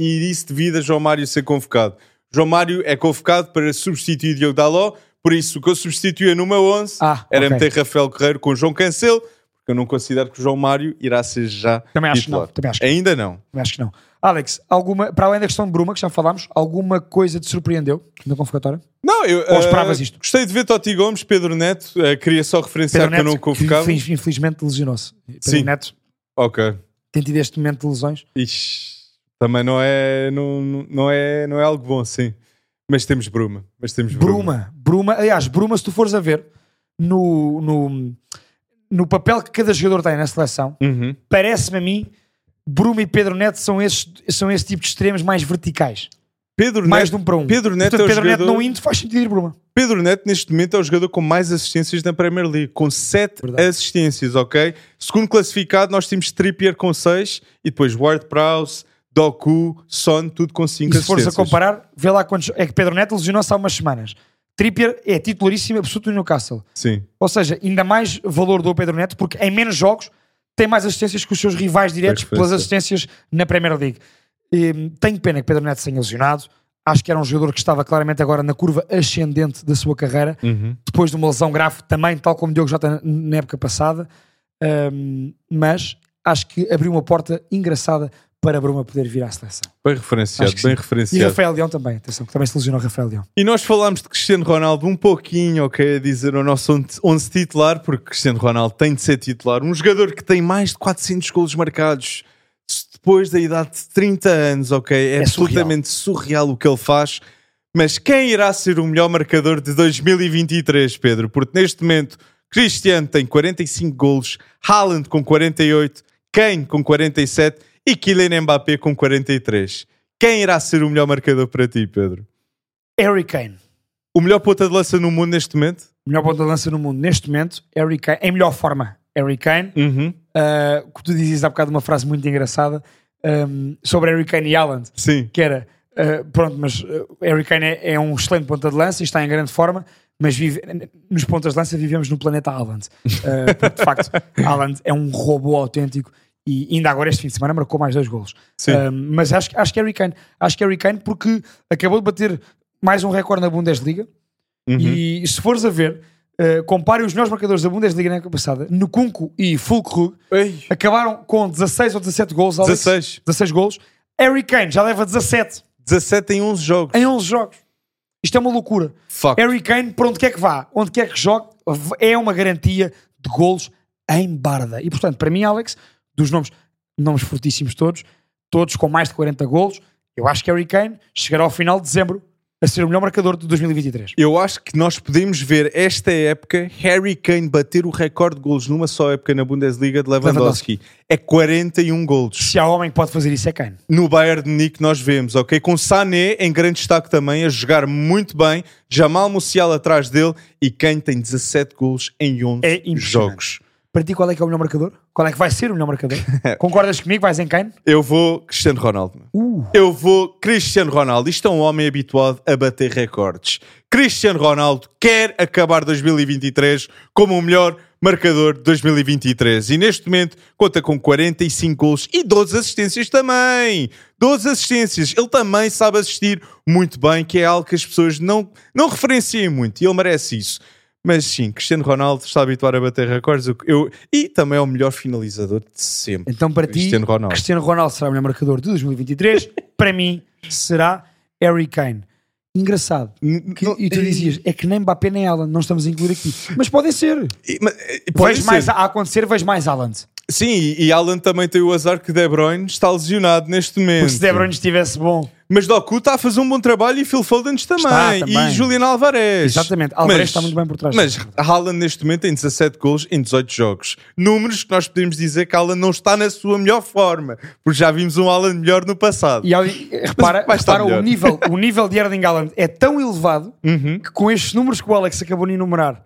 e isso devido a João Mário ser convocado. João Mário é convocado para substituir Diogo Dalot, por isso o que eu substituía no meu 11 Ah, era ok. meter Rafael Guerreiro com João Cancelo, porque eu não considero que o João Mário irá ser já Também acho que titular. não, também acho que Ainda não. Acho que não. Alex, alguma, para além da questão de Bruma, que já falámos, alguma coisa te surpreendeu na convocatória? Não, eu Ou esperavas isto? gostei de ver Totti Gomes, Pedro Neto, eh, queria só referenciar Pedro que eu não Neto, convocava. que infeliz- infelizmente lesionou-se. Pedro Sim. Neto Ok. tem tido este momento de lesões. Ixi, também não é, não- não, é, não é algo bom, sim. Mas temos Bruma. Mas temos Bruma. Bruma, Bruma, aliás, Bruma, se tu fores a ver no, no, no papel que cada jogador tem na seleção, Uhum. parece-me a mim, Bruma e Pedro Neto são esses, são esse tipo de extremos mais verticais. Pedro Mais Neto, de um para um. Pedro Neto Portanto, é o Pedro Neto jogador- não indo faz sentido ir Bruma. Pedro Neto, neste momento, é o jogador com mais assistências na Premier League, com 7 Verdade. assistências, ok? Segundo classificado, nós temos Trippier com 6 e depois Ward Prowse, Doku, Son, tudo com 5 E se fores assistências. a comparar, vê lá quantos. É que Pedro Neto lesionou-se há umas semanas. Trippier é titularíssimo absoluto no Newcastle. Sim. Ou seja, ainda mais valor do Pedro Neto, porque em menos jogos tem mais assistências que os seus rivais diretos pois, pelas assistências na Premier League. E, tenho pena que Pedro Neto se tenha lesionado. Acho que era um jogador que estava claramente agora na curva ascendente da sua carreira, Uhum. depois de uma lesão grave também, tal como Diogo Jota na- época passada. Ahm, mas acho que abriu uma porta engraçada para Bruma poder vir à seleção. Bem referenciado, bem sim. E referenciado. Rafael Leão também, atenção, que também se lesionou Rafael Leão. E nós falámos de Cristiano Ronaldo um pouquinho, ok, a dizer o nosso 11 titular, porque Cristiano Ronaldo tem de ser titular. Um jogador que tem mais de 400 golos marcados depois da idade de 30 anos, ok? É, É absolutamente surreal. o que ele faz. Mas quem irá ser o melhor marcador de 2023, Pedro? Porque neste momento Cristiano tem 45 golos, Haaland com 48, Kane com 47 e Kylian Mbappé com 43. Quem irá ser o melhor marcador para ti, Pedro? Harry Kane. O melhor ponta de lança no mundo neste momento? melhor ponta de lança no mundo neste momento, Harry Kane, em melhor forma, Harry Kane. Uhum. Uh, que tu dizias há bocado uma frase muito engraçada um, sobre Harry Kane e Haaland, Sim. que era, uh, pronto, mas uh, Harry Kane é, é um excelente ponta de lança e está em grande forma, mas vive, nos pontas de lança vivemos no planeta Haaland. Uh, porque, de facto, Haaland é um robô autêntico e ainda agora este fim de semana marcou mais dois golos. Sim. Uh, mas acho, acho que é Harry Kane. Acho que é Harry Kane porque acabou de bater mais um recorde na Bundesliga Uhum. e se fores a ver, uh, compare os melhores marcadores da Bundesliga na época passada, Nkunku e Fulkrug acabaram com 16 ou 17 golos. Alex. 16. 16 golos. Harry Kane já leva 17 17 em 11 jogos. em 11 jogos. Isto é uma loucura. Fuck. Harry Kane, por onde quer que vá, onde quer que jogue, é uma garantia de golos em barda. E portanto, para mim, Alex, dos nomes, nomes fortíssimos todos, todos com mais de 40 golos, eu acho que Harry Kane chegará ao final de dezembro a ser o melhor marcador de 2023. Eu acho que nós podemos ver esta época Harry Kane bater o recorde de golos numa só época na Bundesliga de Lewandowski. É 41 golos. Se há homem que pode fazer isso, é Kane. No Bayern de Munique nós vemos, ok? Com Sané em grande destaque também, a jogar muito bem, Jamal Musiala atrás dele e Kane tem 17 golos em 11 É jogos. Para ti, qual é que é o melhor marcador? Qual é que vai ser o melhor marcador? Concordas comigo? Vais em Kane? Eu vou Cristiano Ronaldo. Uh, Eu vou Cristiano Ronaldo. Isto é um homem habituado a bater recordes. Cristiano Ronaldo quer acabar 2023 como o melhor marcador de 2023 e neste momento conta com 45 gols e 12 assistências também. 12 assistências. Ele também sabe assistir muito bem, que é algo que as pessoas não, não referenciam muito e ele merece isso. Mas sim, Cristiano Ronaldo está habituado a bater recordes eu, e também é o melhor finalizador de sempre. então, para ti, Cristiano Ronaldo. Cristiano Ronaldo será o melhor marcador de 2023. para mim, será Harry Kane. Engraçado. Que- Não- e tu dizias, é que nem Mbappé nem Alan, não estamos a incluir aqui. Mas podem ser. E- mas, pode Vejo ser. mais a a acontecer, vejo mais Alan. Sim, e, Alan também tem o azar que De Bruyne está lesionado neste momento. Porque se De Bruyne estivesse bom. Mas Doku está a fazer um bom trabalho e Phil Foden também. Está, também. E Julian Alvarez. Exatamente. Alvarez está muito bem por trás. Mas Haaland neste momento tem 17 gols em 18 jogos. Números que nós podemos dizer que Haaland não está na sua melhor forma. Porque já vimos um Haaland melhor no passado. E ali, repara, repara o, nível, o nível de Erling Haaland é tão elevado Uhum. que com estes números que o Alex acabou de enumerar,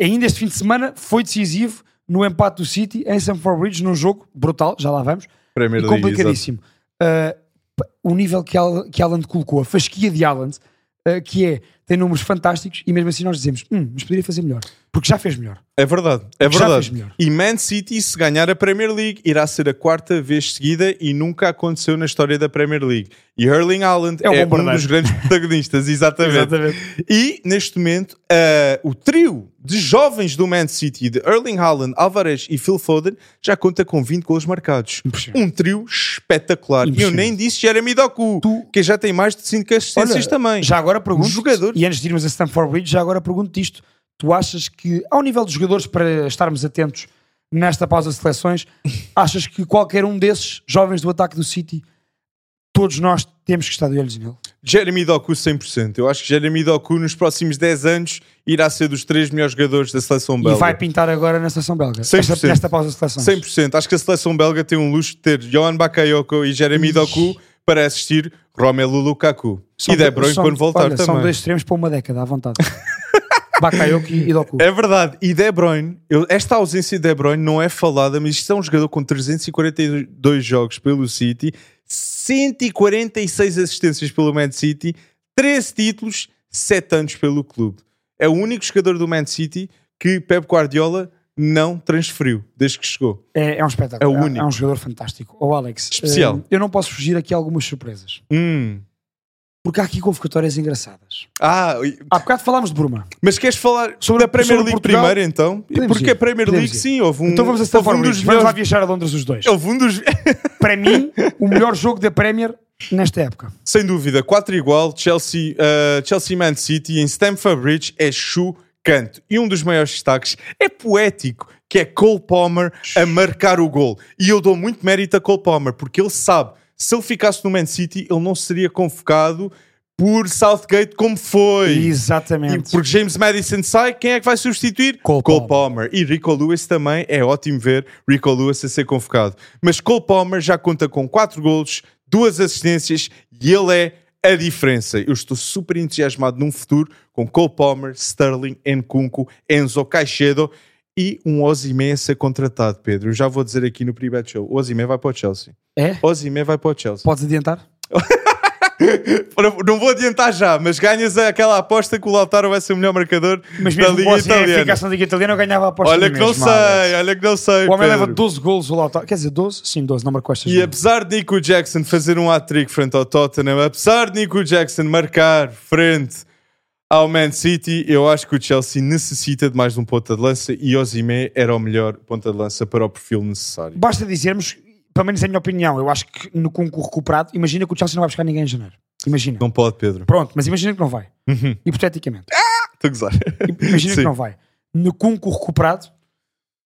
ainda este fim de semana foi decisivo no empate do City em Stamford Bridge num jogo brutal, já lá vamos, Premier League, complicadíssimo. Uh, o nível que, Al que Haaland colocou, a fasquia de Haaland, uh, que é, tem números fantásticos e mesmo assim nós dizemos, hum, mas poderia fazer melhor, porque já fez melhor. É verdade, é Já verdade. fez melhor. E Man City, se ganhar a Premier League, irá ser a quarta vez seguida e nunca aconteceu na história da Premier League. E Erling Haaland É é, um dos grandes protagonistas, exatamente. E, neste momento, ah, o trio de jovens do Man City, de Erling Haaland, Alvarez e Phil Foden, já conta com 20 gols marcados. Um trio espetacular. E eu nem disse Jeremy Doku, que já tem mais de 5 assistências também. Já agora pergunto, Um jogador. E antes de irmos a Stamford Bridge, já agora pergunto-te isto. Tu achas que, ao nível dos jogadores, para estarmos atentos nesta pausa de seleções, achas que qualquer um desses jovens do ataque do City, todos nós temos que estar de olhos nele? Jeremy Doku 100%. Eu acho que Jeremy Doku nos próximos 10 anos irá ser dos três melhores jogadores da seleção belga. E vai pintar agora na seleção belga. 100%. Esta, nesta pausa de seleções. 100%. Acho que a seleção belga tem um luxo de ter Johan Bakayoko e Jeremy Doku para assistir Romelu Lukaku. São e De Bruyne são- quando voltar olha, São também. dois extremos para uma década, à vontade. Bakayoko e Doku. É verdade. E De Bruyne, eu- esta ausência de De Bruyne não é falada, mas isto é um jogador com 342 jogos pelo City, 146 assistências pelo Man City, 13 títulos, 7 anos pelo clube. É o único jogador do Man City que Pep Guardiola não transferiu desde que chegou. É, é um espetáculo. É o É, único. é um jogador fantástico. Ô Alex, Especial. eh, eu não posso fugir aqui a algumas surpresas. Hum. Porque há aqui convocatórias engraçadas. Ah, Há bocado falámos de Bruma. mas queres falar Sobre- da Premier sobre League Portugal? primeiro então? Podemos Porque ir. a Premier League, ir. sim, houve um, Então vamos a houve Stamford um dos. Vamos lá viajar a Londres os dois. Houve um dos... Para mim, o melhor jogo da Premier nesta época. Sem dúvida, 4 igual, Chelsea, uh, Chelsea Man City em Stamford Bridge é chocante. E um dos maiores destaques é poético, que é Cole Palmer a marcar o gol. E eu dou muito mérito a Cole Palmer, porque ele sabe, se ele ficasse no Man City, ele não seria convocado por Southgate como foi. Exatamente. E porque James Madison sai, quem é que vai substituir? Cole Palmer. E Rico Lewis também, é ótimo ver Rico Lewis a ser convocado. Mas Cole Palmer já conta com 4 golos, 2 assistências e ele é a diferença. Eu estou super entusiasmado num futuro com Cole Palmer, Sterling, Nkunku, Enzo Caicedo e um Osimhen a ser contratado, Pedro. Eu já vou dizer aqui no pre-bet show. O Osimhen vai para o Chelsea. É? Osimhen vai para o Chelsea. Podes adiantar? Não vou adiantar já, mas ganhas aquela aposta que o Lautaro vai ser o melhor marcador Mas da mesmo Liga com a Italiana. da Liga Italiana, eu ganhava a aposta Olha que não mesma, sei, Alex. olha que não sei. O homem leva Pedro. 12 golos, o Lautaro. Quer dizer, 12? Sim, 12, não marcou estas E apesar de Nico Jackson fazer um hat-trick frente ao Tottenham, apesar de Nico Jackson marcar frente ao Man City, eu acho que o Chelsea necessita de mais de um ponta de lança e Osimhen era o melhor ponta de lança para o perfil necessário. Basta dizermos, pelo menos é a minha opinião, eu acho que no concurso recuperado, imagina que o Chelsea não vai buscar ninguém em janeiro. Imagina. Não pode, Pedro. Pronto, mas imagina que não vai. Hipoteticamente. Estou a gozar. Imagina Sim. que não vai. No concurso recuperado,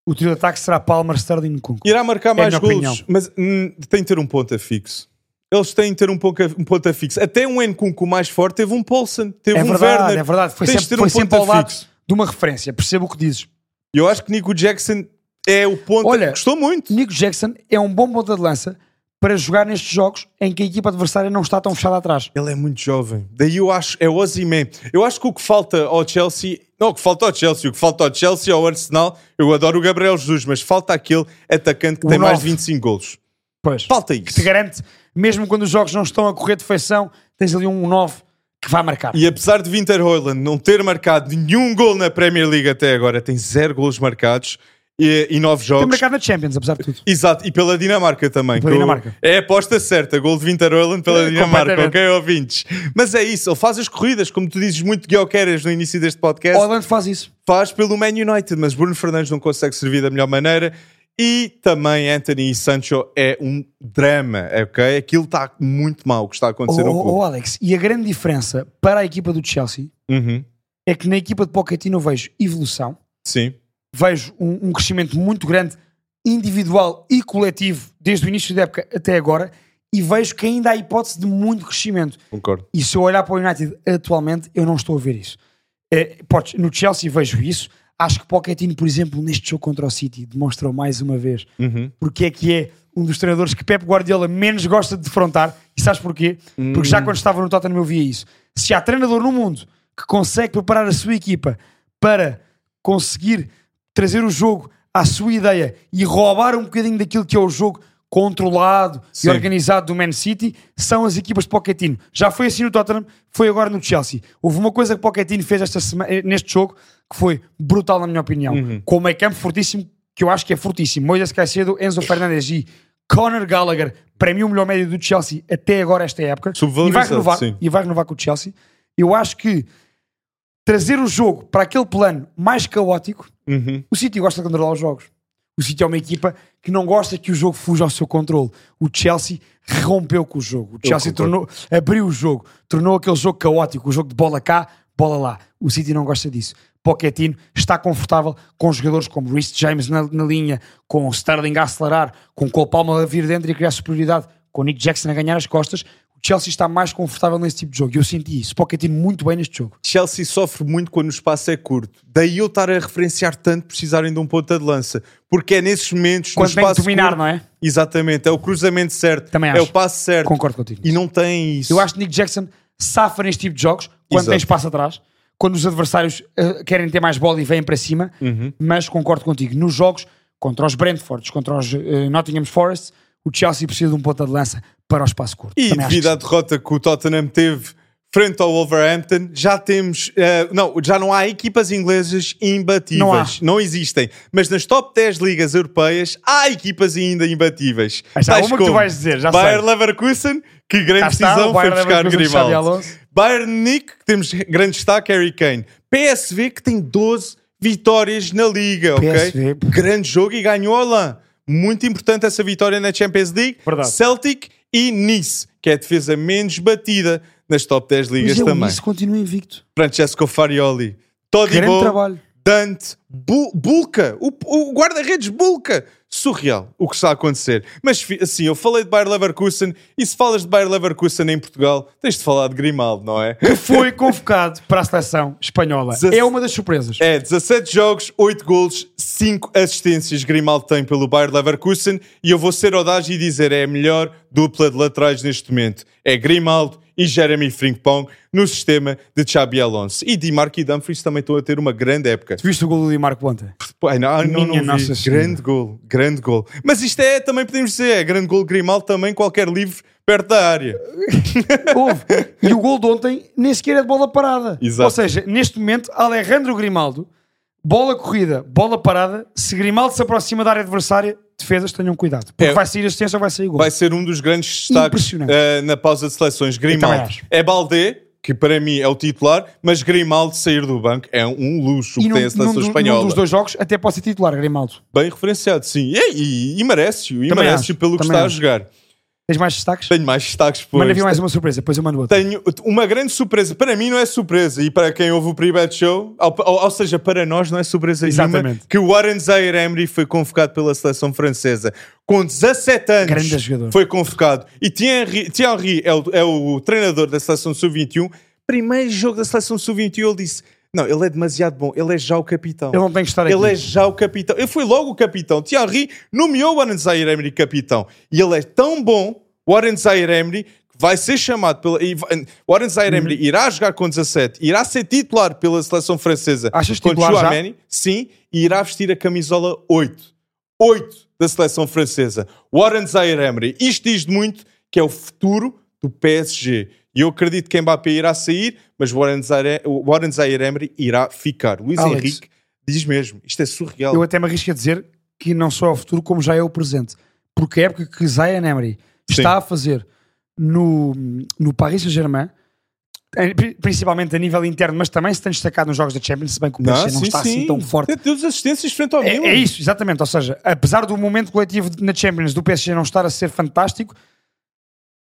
o trio de ataque será Palmer, Sterling e Nkunku. Irá marcar É mais golos, opinião. mas hum, tem de ter um ponta fixo. Eles têm de ter um ponta, um ponta fixo. Até um Nkunku mais forte teve um Paulson, teve É um verdade, Werner. é verdade. Foi Tens de sempre, ter foi um sempre ponta ao lado fixo. de uma referência. Percebo o que dizes. Eu acho que Nico Jackson é o ponta. Olha, Gostou muito. Nico Jackson é um bom ponta de lança para jogar nestes jogos em que a equipa adversária não está tão fechada atrás. Ele é muito jovem. Daí eu acho, é o Ozyman. Eu acho que o que falta ao Chelsea, não, o que falta ao Chelsea, o que falta ao Chelsea, ao Arsenal, eu adoro o Gabriel Jesus, mas falta aquele atacante que O tem mais nove. de 25 golos. Pois. Falta Que te isso. garante, mesmo quando os jogos não estão a correr de feição, tens ali um 9 que vai marcar. E apesar de Winter Hoyland não ter marcado nenhum gol na Premier League até agora, tem zero golos marcados e, e nove Tem jogos. marcado na Champions, apesar de tudo. Exato, e pela Dinamarca também. Pela eu- Dinamarca. É a aposta certa, gol de Winter Hoyland pela É, Dinamarca, ok, ouvintes? Mas é isso, ele faz as corridas, como tu dizes muito Guioqueras no início deste podcast. Holland faz isso. faz pelo Man United, mas Bruno Fernandes não consegue servir da melhor maneira. E também Anthony e Sancho é um drama, ok? Aquilo está muito mal o que está a acontecer Oh, no clube. oh, Alex, e a grande diferença para a equipa do Chelsea Uhum, é que na equipa de Pochettino eu vejo evolução, Sim, vejo um, um crescimento muito grande individual e coletivo desde o início da época até agora e vejo que ainda há hipótese de muito crescimento. concordo. E se eu olhar para o United atualmente, eu não estou a ver isso. É, podes, no Chelsea vejo isso. Acho que Pochettino, por exemplo, neste jogo contra o City, demonstrou mais uma vez Uhum. porque é que é um dos treinadores que Pep Guardiola menos gosta de defrontar. E sabes porquê? Porque já quando estava no Tottenham eu via isso. Se há treinador no mundo que consegue preparar a sua equipa para conseguir trazer o jogo à sua ideia e roubar um bocadinho daquilo que é o jogo controlado Sim. e organizado do Man City, são as equipas de Pochettino. Já foi assim no Tottenham, foi agora no Chelsea. Houve uma coisa que Pochettino fez esta semana, eh, neste jogo que foi brutal na minha opinião. Com o meio campo fortíssimo, que eu acho que é fortíssimo. Moisés Caicedo, Enzo Fernandes e Conor Gallagher, para mim o melhor médio do Chelsea até agora esta época. E vai renovar, sim. e vai renovar com o Chelsea. Eu acho que trazer o jogo para aquele plano mais caótico, Uhum. o City gosta de controlar os jogos. O City é uma equipa que não gosta que o jogo fuja ao seu controle. O Chelsea rompeu com o jogo. O Chelsea tornou, abriu o jogo, tornou aquele jogo caótico, o jogo de bola cá, bola lá. O City não gosta disso. Pochettino está confortável com jogadores como Reece James na, na linha, com Sterling a acelerar, com Cole Palmer a vir dentro e a criar superioridade, com Nick Jackson a ganhar as costas. Chelsea está mais confortável nesse tipo de jogo. Eu senti isso. Pochettino muito bem neste jogo. Chelsea sofre muito quando o espaço é curto. Daí eu estar a referenciar tanto precisarem de um ponta de lança. Porque é nesses momentos, Quando no tem que espaço dominar, curto- não é? Exatamente, é o cruzamento certo, Também é acho. o passe certo. Concordo contigo. E não tem isso. Eu acho que Nick Jackson safa neste tipo de jogos quando Exato. tem espaço atrás, quando os adversários eh, querem ter mais bola e vêm para cima, Uhum. mas concordo contigo. Nos jogos contra os Brentfords, contra os eh, Nottingham Forest, o Chelsea precisa de um ponta de lança para o espaço curto. E Também devido à derrota que o Tottenham teve frente ao Wolverhampton, já temos. eh, não, já não há equipas inglesas imbatíveis. Não há. Não existem. Mas nas top 10 ligas europeias há equipas ainda imbatíveis. Mas há uma que tu vais dizer, já Bayer sei. Leverkusen, que grande está, decisão foi buscar Grimaldo. Bayern Munique, que temos grande destaque, Harry Kane. PSV, que tem 12 vitórias na Liga, PSV. ok? Grande jogo e ganhou LAN. Muito importante essa vitória na Champions League. Verdade. Celtic e Nice, que é a defesa menos batida nas top 10 ligas Mas eu, também. isso continua invicto. Francesco Farioli, Grande Todibo, trabalho. Dante, Bu- Bulka, o, o guarda-redes Bulka. Surreal o que está a acontecer. Mas assim, eu falei de Bayer Leverkusen e se falas de Bayer Leverkusen em Portugal, tens de falar de Grimaldo, não é? Que foi convocado para a seleção espanhola. Dezesse- É uma das surpresas. É, 17 jogos, 8 golos, 5 assistências Grimaldo tem pelo Bayer Leverkusen e eu vou ser audaz e dizer é a melhor dupla de laterais neste momento. É Grimaldo e Jeremy Frimpong no sistema de Xabi Alonso. E Di Marco e Dumfries também estão a ter uma grande época. Tu viste o gol do Di Marco ontem? Ai, não, não, Minha não vi. Grande gol, grande gol. Mas isto é, também podemos dizer, é grande gol Grimaldo também, qualquer livre perto da área. Houve. E o gol de ontem nem sequer é de bola parada. Exato. Ou seja, neste momento, Alejandro Grimaldo, bola corrida, bola parada, se Grimaldo se aproxima da área adversária, defesas tenham cuidado. Porque É. vai sair assistência ou vai sair gol. Vai ser um dos grandes destaques eh, na pausa de seleções. Grimaldo também acho. é Baldé, que para mim é o titular, mas Grimaldo sair do banco é um luxo que e num, tem a seleção num, espanhola. num dos dois jogos até pode ser titular, Grimaldo. Bem referenciado, sim. E, e, e merece-o, e merece-o pelo que está acho. a jogar. Tens mais destaques? Tenho mais destaques Manda depois. vir mais uma surpresa, depois eu mando outra. Tenho uma grande surpresa. Para mim não é surpresa. E para quem ouve o Pre-Bet Show, ou, ou- ou seja, para nós não é surpresa nenhuma Exatamente. que o Warren Zaire Emery foi convocado pela seleção francesa. Com 17 anos Grande jogador. foi convocado. E Thierry, Thierry é, o, é o treinador da seleção sub-21. Primeiro jogo da seleção sub-21 ele disse não, ele é demasiado bom. Ele é já o capitão. Ele não tem que estar aqui. Ele é já o capitão. Ele foi logo o capitão. Thierry nomeou o Warren Zaire Emery capitão. E ele é tão bom, o Warren Zaire Emery, que vai ser chamado pela... Warren Zaire Emery Uhum. irá jogar com 17, irá ser titular pela seleção francesa Achas titular já? Chouameni, sim, e irá vestir a camisola 8. 8 da seleção francesa. Warren Zaire Emery. Isto diz muito que é o futuro do PSG. E eu acredito que Mbappé irá sair, mas o Warren Zaire, o Warren Zaire Emery irá ficar. Luís Alex. Henrique diz mesmo. Isto é surreal. Eu até me arrisco a dizer que não só é o futuro, como já é o presente. Porque a época que Zayn Emery Sim. está a fazer no, no Paris Saint-Germain, pri- principalmente a nível interno, mas também se tem destacado nos jogos da Champions, se bem que o PSG não, sim, está sim. assim tão forte. Deu assistências frente ao É, Milan. é isso, exatamente. Ou seja, apesar do momento coletivo na Champions do PSG não estar a ser fantástico,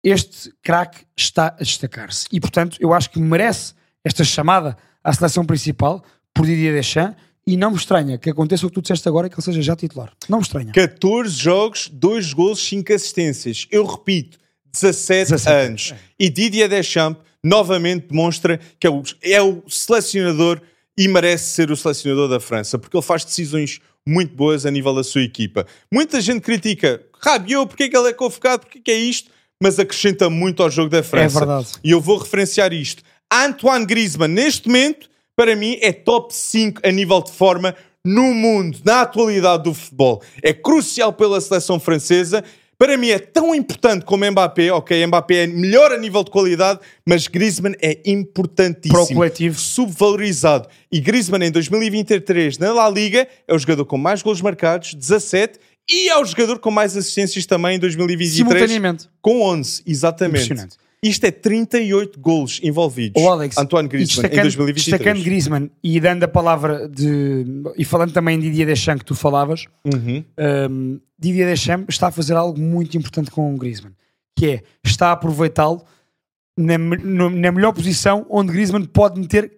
este craque está a destacar-se. E, portanto, eu acho que merece esta chamada à seleção principal por Didier Deschamps e não me estranha que aconteça o que tu disseste agora, que ele seja já titular. Não me estranha. 14 jogos, 2 gols, 5 assistências. Eu repito, 17, 17 anos. E Didier Deschamps novamente demonstra que é o, é o selecionador e merece ser o selecionador da França, porque ele faz decisões muito boas a nível da sua equipa. Muita gente critica Rabiot, porque é que ele é convocado, porque é que é isto, mas acrescenta muito ao jogo da França. É verdade. E eu vou referenciar isto. Antoine Griezmann, neste momento, para mim, é top 5 a nível de forma no mundo, na atualidade do futebol. É crucial pela seleção francesa. Para mim é tão importante como Mbappé. Ok, Mbappé é melhor a nível de qualidade, mas Griezmann é importantíssimo. Para o coletivo. Subvalorizado. E Griezmann em 2023 na La Liga é o jogador com mais gols marcados, 17, e é o jogador com mais assistências também em 2023. Simultaneamente. Com 11, exatamente. Impressionante. Isto é 38 golos envolvidos. O Alex, Antoine Griezmann em destacando, 2023. destacando Griezmann e dando a palavra de. e falando também de Didier Deschamps que tu falavas, Uhum. um, Didier Deschamps está a fazer algo muito importante com o Griezmann, que é está a aproveitá-lo na, na melhor posição onde Griezmann pode meter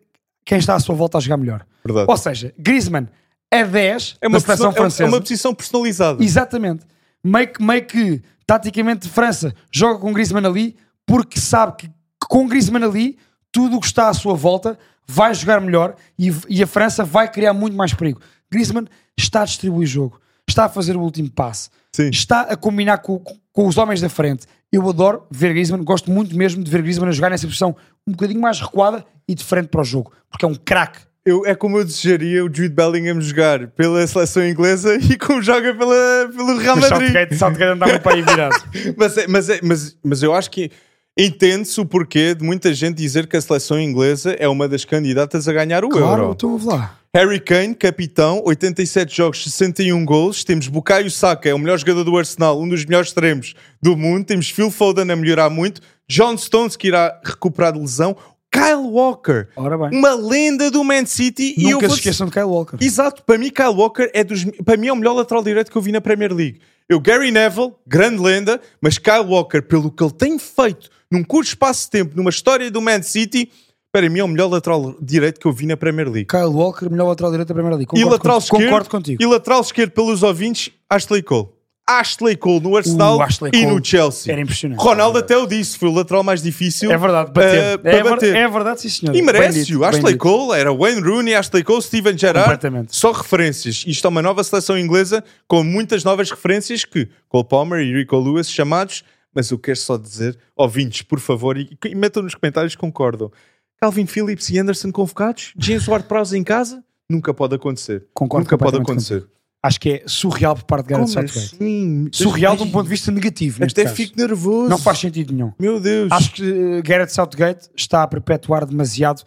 quem está à sua volta a jogar melhor. Verdade. Ou seja, Griezmann é 10 É uma, da seleção posição, é- francesa. é uma posição personalizada. Exatamente. Meio que, meio que, taticamente, França joga com Griezmann ali porque sabe que com Griezmann ali, tudo o que está à sua volta vai jogar melhor e, e a França vai criar muito mais perigo. Griezmann está a distribuir jogo, está a fazer o último passe, Sim. está a combinar com, com os homens da frente. Eu adoro ver Griezmann, gosto muito mesmo de ver Griezmann a jogar nessa posição um bocadinho mais recuada e de frente para o jogo, porque é um craque. Eu, é como eu desejaria o Jude Bellingham jogar pela seleção inglesa e como joga pela, pelo Real Madrid. de andar muito para aí virado. mas, é- mas, é- mas, mas eu acho que entende-se o porquê de muita gente dizer que a seleção inglesa é uma das candidatas a ganhar o Claro, Euro. então vamos lá. Harry Kane, capitão, 87 jogos, 61 gols. Temos Bukayo Saka, é o melhor jogador do Arsenal, um dos melhores extremos do mundo. Temos Phil Foden a melhorar muito. John Stones, que irá recuperar de lesão. Kyle Walker, uma lenda do Man City. e eu Nunca vou se esqueçam de Kyle Walker. Exato, para mim Kyle Walker é dos, para mim é o melhor lateral direito que eu vi na Premier League. Eu, Gary Neville, grande lenda, mas Kyle Walker, pelo que ele tem feito num curto espaço de tempo, numa história do Man City, para mim é o melhor lateral direito que eu vi na Premier League. Kyle Walker, melhor lateral direito da Primeira Liga. e Concordo, lateral contigo. esquerdo, concordo contigo. E lateral esquerdo pelos ouvintes, Ashley Cole. Ashley Cole no Arsenal Uh, Ashley e Cole no Chelsea. era impressionante. Ronaldo até o disse, foi o lateral mais difícil É verdade, bater. eh, para é, bater. é verdade, sim senhor. E merece-o. bem Ashley dito. Cole era Wayne Rooney, Ashley Cole, Steven Gerrard. Só referências. Isto é uma nova seleção inglesa com muitas novas referências que Cole Palmer e Rico Lewis chamados mas eu quero só dizer, ouvintes, por favor, e, e metam nos comentários concordam. Calvin Phillips e Anderson convocados? James Ward-Prowse em casa? Nunca pode acontecer. Concordo Nunca pode acontecer. Acho que é surreal por parte de Gareth Como Southgate. assim? Surreal de um ponto de vista negativo. Até caso. fico nervoso. Não faz sentido nenhum. Meu Deus. Acho que uh, Gareth Southgate está a perpetuar demasiado,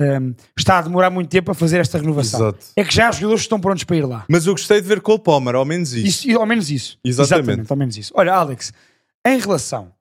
um, está a demorar muito tempo a fazer esta renovação. Exato. É que já há jogadores estão prontos para ir lá. Mas eu gostei de ver Cole Palmer, ao menos isso. Isso, ao menos isso. Exatamente. ao menos isso. Olha, Alex, em relação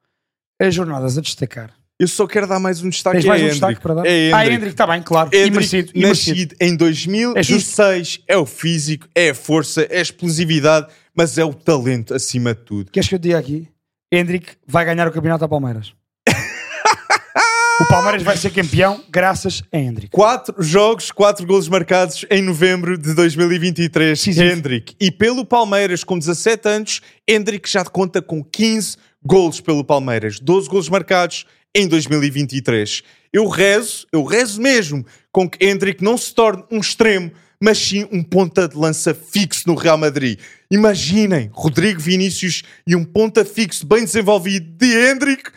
às jornadas a destacar, Eu só quero dar mais um destaque. tens é mais um Hendrick. destaque para dar? É ah, Hendrick. Está bem, claro. e Hendrick, merecido. E merecido. nascido em 2006, é, o físico, é a força, é a explosividade, mas é o talento acima de tudo. Queres que eu te diga aqui? Hendrick vai ganhar o campeonato ao Palmeiras. o Palmeiras vai ser campeão graças a Hendrick. Quatro jogos, quatro golos marcados em novembro de 2023. Decisivo. Hendrick. E pelo Palmeiras, com 17 anos, Hendrick já conta com 15 golos pelo Palmeiras. 12 golos marcados em 2023. Eu rezo, eu rezo mesmo, com que Hendrick não se torne um extremo, mas sim um ponta de lança fixo no Real Madrid. Imaginem Rodrigo Vinícius e um ponta fixo bem desenvolvido de Hendrick.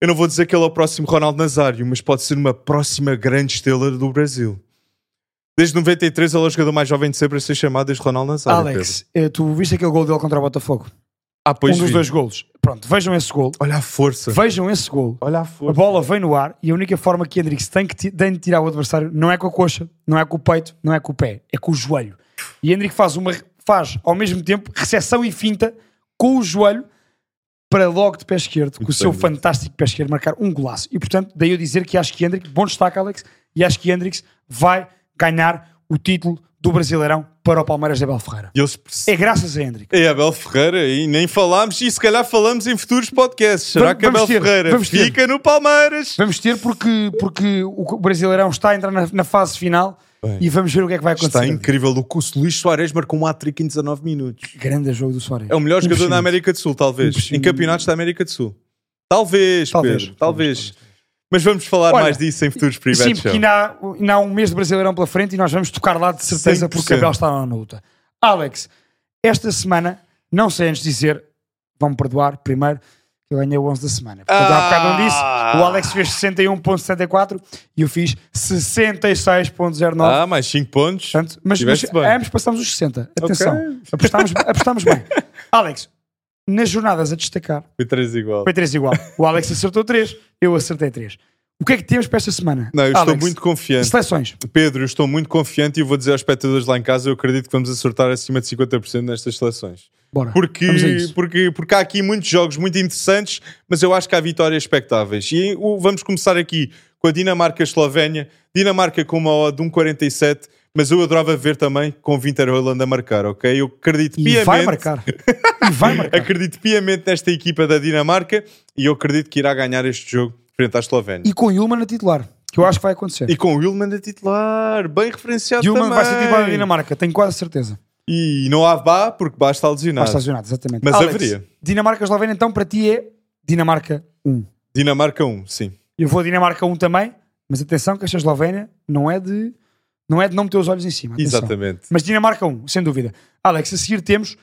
Eu não vou dizer que ele é o próximo Ronaldo Nazário, mas pode ser uma próxima grande estrela do Brasil. Desde 93 ele é o jogador mais jovem de sempre a ser chamado desde Ronaldo Nazário. Alex, eh, tu viste aquele gol dele contra o Botafogo? Ah, pois um dos vi. dois golos. Pronto, vejam esse gol. Olha a força. Vejam esse gol. Olha a A força. bola vem no ar e a única forma que Hendrick tem, que tem de tirar o adversário não é com a coxa, não é com o peito, não é com o pé, é com o joelho. E Hendrick faz, uma, faz ao mesmo tempo recepção e finta com o joelho para logo de pé esquerdo, com o seu bem, fantástico pé esquerdo, marcar um golaço. E portanto, daí eu dizer que acho que Hendrick, bom destaque, Alex, e acho que Hendrick vai ganhar o título do Brasileirão para o Palmeiras de Abel Ferreira. E eles É graças a Hendrick. É Abel Ferreira e nem falámos e se calhar falamos em futuros podcasts. Será Vamos- que Abel ter, Ferreira vamos ter. fica no Palmeiras? Vamos ter porque, porque o Brasileirão está a entrar na, na fase final Bem, e vamos ver o que é que vai acontecer. Está incrível. O curso Luís Soares marcou um hat-trick em 19 minutos. Grande jogo do Soares. É o melhor jogador da América do Sul, talvez. Em campeonatos da América do Sul. Talvez, Talvez, Pedro. Talvez. talvez, Mas vamos falar Olha, mais disso em futuros Sim, privados. porque ainda há, ainda há um mês de Brasileirão pela frente e nós vamos tocar lá de certeza 100%. porque Abel está lá na luta. Alex, esta semana, não sei antes dizer, vão-me perdoar, primeiro, que eu ganhei o 11 da semana. Portanto, há bocado não disse, o Alex fez 61.74 e eu fiz 66.09. Ah, mais 5 pontos. Portanto, mas, mas ambos passamos os 60. Atenção, Ok. apostámos, apostámos bem. Alex, nas jornadas a destacar, Foi 3 igual. foi 3 igual. O Alex acertou 3, eu acertei 3. O que é que temos para esta semana? Não, eu estou Alex, muito confiante. Seleções. Pedro, eu estou muito confiante e vou dizer aos espectadores lá em casa, eu acredito que vamos acertar acima de 50% nestas seleções. Bora. Porque, porque, porque há aqui muitos jogos muito interessantes, mas eu acho que há vitórias expectáveis. E vamos começar aqui com a Dinamarca-Eslovénia. Dinamarca com uma odd de 1,47, mas eu adorava ver também com o Winter Holland a marcar, ok? Eu acredito E piamente, vai marcar. E vai marcar. acredito piamente nesta equipa da Dinamarca e eu acredito que irá ganhar este jogo frente à Eslovénia. E com Yulman a titular, que eu acho que vai acontecer. E, com o Wilman a titular, bem referenciado Yulman também. vai ser titular da Dinamarca, tenho quase certeza. E não há Bá, porque Bá está lesionado. Vai estar lesionado, exatamente. Mas Alex, haveria. Dinamarca-Eslovénia, então, para ti é Dinamarca 1. Dinamarca 1, sim. Eu vou a Dinamarca 1 também, mas atenção que esta Eslovénia não é de não é de não meter os olhos em cima. atenção. Exatamente. Mas Dinamarca 1, sem dúvida. Alex, a seguir temos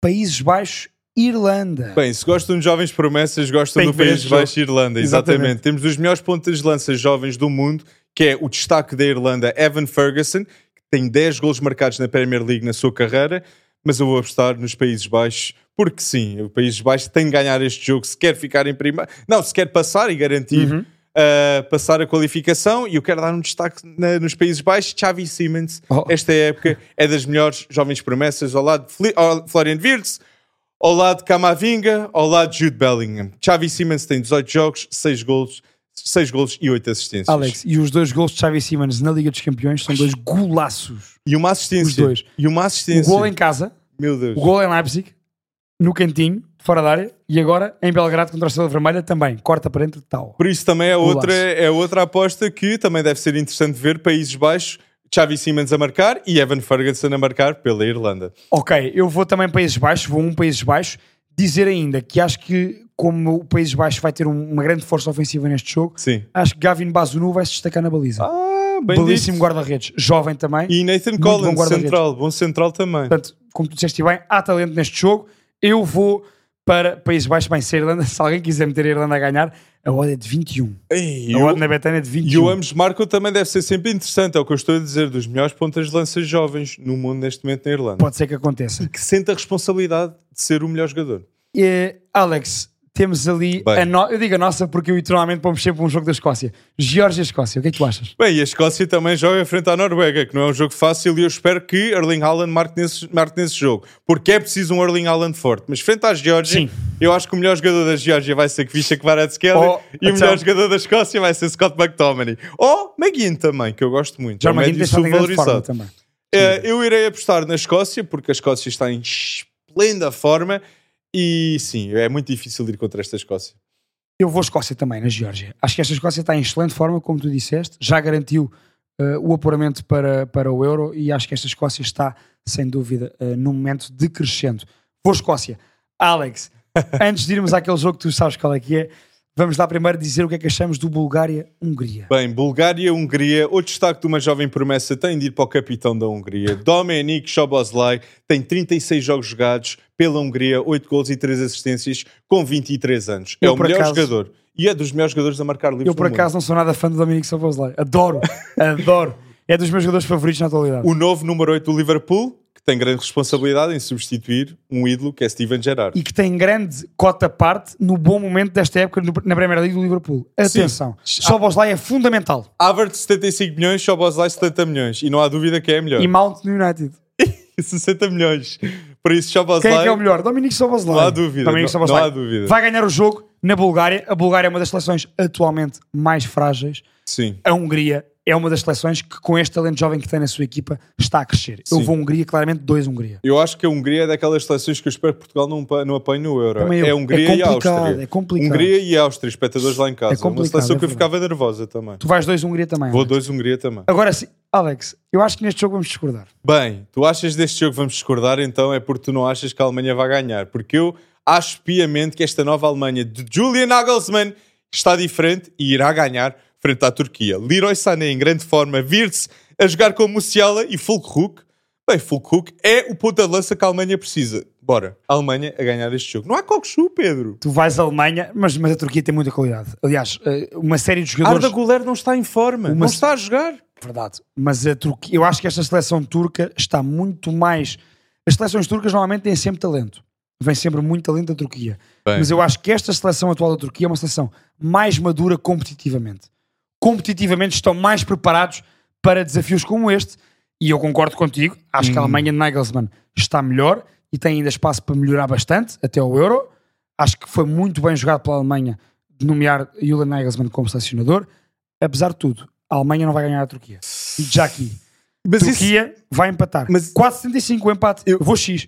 Países Baixos, Irlanda. Bem, se gostam de jovens promessas, gostam Tem do País este Baixo e Irlanda. Exatamente. Exatamente. Temos os melhores pontas de lança jovens do mundo, que é o destaque da Irlanda, Evan Ferguson, que tem 10 gols marcados na Premier League na sua carreira, mas eu vou apostar nos Países Baixos, porque sim, o Países Baixos tem de ganhar este jogo se quer ficar em primeiro. Não, se quer passar e garantir Uhum. Uh, passar a qualificação. E eu quero dar um destaque na- nos Países Baixos. Xavi Simmons, Oh. esta época, é das melhores jovens promessas ao lado de Fli- ao Florian Wirtz, ao lado de Camavinga, ao lado de Jude Bellingham. Xavi Simmons tem 18 jogos, 6 golos, 6 golos e 8 assistências. Alex, e os dois gols de Xavi Simons na Liga dos Campeões são dois golaços. E uma assistência. Os dois. E uma O assistência. gol em casa, Meu Deus. o gol em Leipzig, no cantinho, fora da área, e agora em Belgrado contra a Estrela Vermelha também. Corta para dentro de tal. Por isso também é Golaço. outra, é outra aposta que também deve ser interessante ver Países Baixos, Xavi Simmons a marcar e Evan Ferguson a marcar pela Irlanda. Ok, eu vou também Países Baixos, vou um Países Baixos. Dizer ainda que acho que, como o Países Baixos vai ter um- uma grande força ofensiva neste jogo, Sim. acho que Gavin Bazunu vai se destacar na baliza. Ah, bem Belíssimo guarda-redes, jovem também. E Nathan bom Collins, guarda-redes. central, bom central também. Portanto, como tu disseste bem, há talento neste jogo. Eu vou para Países Baixos. Bem, se, a Irlanda, se alguém quiser meter a Irlanda a ganhar, a odd é de 21. Ei, A odd na Betânia é de E 21. o ambos marcam também deve ser sempre interessante, é o que eu estou a dizer, dos melhores pontas de lança jovens no mundo neste momento na Irlanda. Pode ser que aconteça. Que sente a responsabilidade de ser o melhor jogador. E, Alex, temos ali Bem. a no... Eu digo a nossa porque eu e tu normalmente pomos sempre um jogo da Escócia. Geórgia-Escócia, o que é que tu achas? Bem, e a Escócia também joga frente à Noruega, que não é um jogo fácil, e eu espero que Erling Haaland marque nesse, marque nesse jogo, porque é preciso um Erling Haaland forte. Mas frente à Geórgia, Sim. eu acho que o melhor jogador da Geórgia vai ser Kvisha Kvaratskhelia Oh, e o então- melhor jogador da Escócia vai ser Scott McTominay. Ou McGinn também, que eu gosto muito. Já é um uma médio subvalorizado. também. Eh, eu irei apostar na Escócia, porque a Escócia está em esplenda forma e sim, é muito difícil ir contra esta Escócia. Eu vou Escócia também, na Geórgia. Acho que esta Escócia está em excelente forma, como tu disseste. Já garantiu eh, o apuramento para, para o Euro e acho que esta Escócia está, sem dúvida, uh, num momento decrescendo. Vou Escócia. Alex, antes de irmos àquele jogo que tu sabes qual é que é, vamos lá primeiro dizer o que é que achamos do Bulgária-Hungria. Bem, Bulgária, Hungria, o destaque de uma jovem promessa tem de ir para o capitão da Hungria. Dominik Szoboszlai tem 36 jogos jogados pela Hungria, 8 gols e 3 assistências, com 23 anos. É Eu, o por melhor acaso- jogador. E é dos melhores jogadores a marcar livros Eu, por acaso, não sou nada fã do Dominic Szoboszlai. Adoro, adoro. É dos meus jogadores favoritos na atualidade. mundo. O novo número 8 do Liverpool, tem grande responsabilidade em substituir um ídolo que é Steven Gerrard. e que tem grande cota parte no bom momento desta época na Primeira Liga do Liverpool. Atenção, Szoboszlai é fundamental. Havertz 75 milhões, Szoboszlai 70 milhões. E não há dúvida que é melhor. E Mount no United. 60 milhões. Por isso, Szoboszlai... Quem é que é o melhor? Dominic Szoboszlai. Não há dúvida, não- não há dúvida. Vai ganhar o jogo na Bulgária. A Bulgária é uma das seleções atualmente mais frágeis. Sim. A Hungria é uma das seleções que, com este talento jovem que tem na sua equipa, está a crescer. Eu Sim. vou Hungria, claramente 2 Hungria. Eu acho que a Hungria é daquelas seleções que eu espero que Portugal não, não apanhe no Euro. Eu. É a Hungria É e Áustria. é complicado. Hungria e Áustria, espectadores lá em casa. É complicado, uma seleção é que eu ficava nervosa também. Tu vais 2 Hungria também. Vou Alex. dois Hungria também. Agora sim, Alex, eu acho que neste jogo vamos discordar. Bem, tu achas deste jogo que vamos discordar, então é porque tu não achas que a Alemanha vai ganhar. Porque eu acho piamente que esta nova Alemanha de Julian Nagelsmann está diferente e irá ganhar frente à Turquia. Leroy Sané em grande forma, Wirtz a jogar com Musiala e Fulkrug. Bem, Fulkrug é o ponta de lança que a Alemanha precisa. Bora, a Alemanha a ganhar este jogo. Não há cockchu, Pedro. Tu vais à Alemanha, mas, mas a Turquia tem muita qualidade. Aliás, eh, uma série de jogadores. Arda Güler não está em forma, Uma- não está a jogar. Verdade. Mas a Turquia, eu acho que esta seleção turca está muito mais. As seleções turcas normalmente têm sempre talento. Vem sempre muito talento da Turquia. Bem. Mas eu acho que esta seleção atual da Turquia é uma seleção mais madura competitivamente. Competitivamente estão mais preparados para desafios como este. E eu concordo contigo. Acho Hum. que a Alemanha de Nagelsmann está melhor e tem ainda espaço para melhorar bastante até ao Euro. Acho que foi muito bem jogado pela Alemanha de nomear Julian Nagelsmann como selecionador. Apesar de tudo, a Alemanha não vai ganhar a Turquia. Já aqui, Mas isso Turquia vai empatar. Mas- 4,75 o empate. Eu vou X.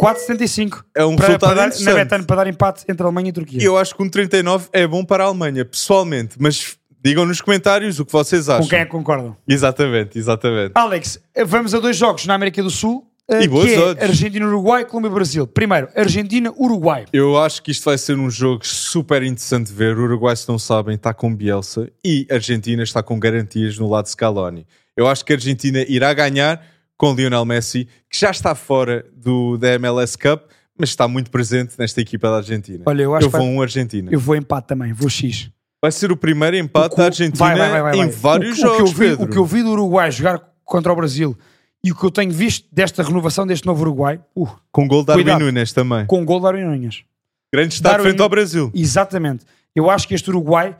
4,75 é um para, resultado para dar, na. Betano para dar empate entre a Alemanha e a Turquia. Eu acho que um 39 é bom para a Alemanha, pessoalmente. Mas digam nos comentários o que vocês acham. Com quem é que concordam? Exatamente, exatamente. Alex, vamos a dois jogos na América do Sul. eh, E boas que é. Argentina-Uruguai, Colômbia-Brasil. Primeiro, Argentina-Uruguai. Eu acho que isto vai ser um jogo super interessante de ver. O Uruguai, se não sabem, está com Bielsa e a Argentina está com garantias no lado de Scaloni. Eu acho que a Argentina irá ganhar com Lionel Messi, que já está fora do, da MLS Cup, mas está muito presente nesta equipa da Argentina. Olha, eu acho eu que vou vai- um Argentina. Eu vou empate também, vou X. Vai ser o primeiro empate O da Argentina vai, vai, vai, em vários o, jogos, o que, eu vi, o que eu vi do Uruguai jogar contra o Brasil e o que eu tenho visto desta renovação deste novo Uruguai, uh, Com gol de Darwin. Nunes também. com o gol de Darwin Nunes. Grande Darwin- frente ao Brasil. Exatamente. Eu acho que este Uruguai,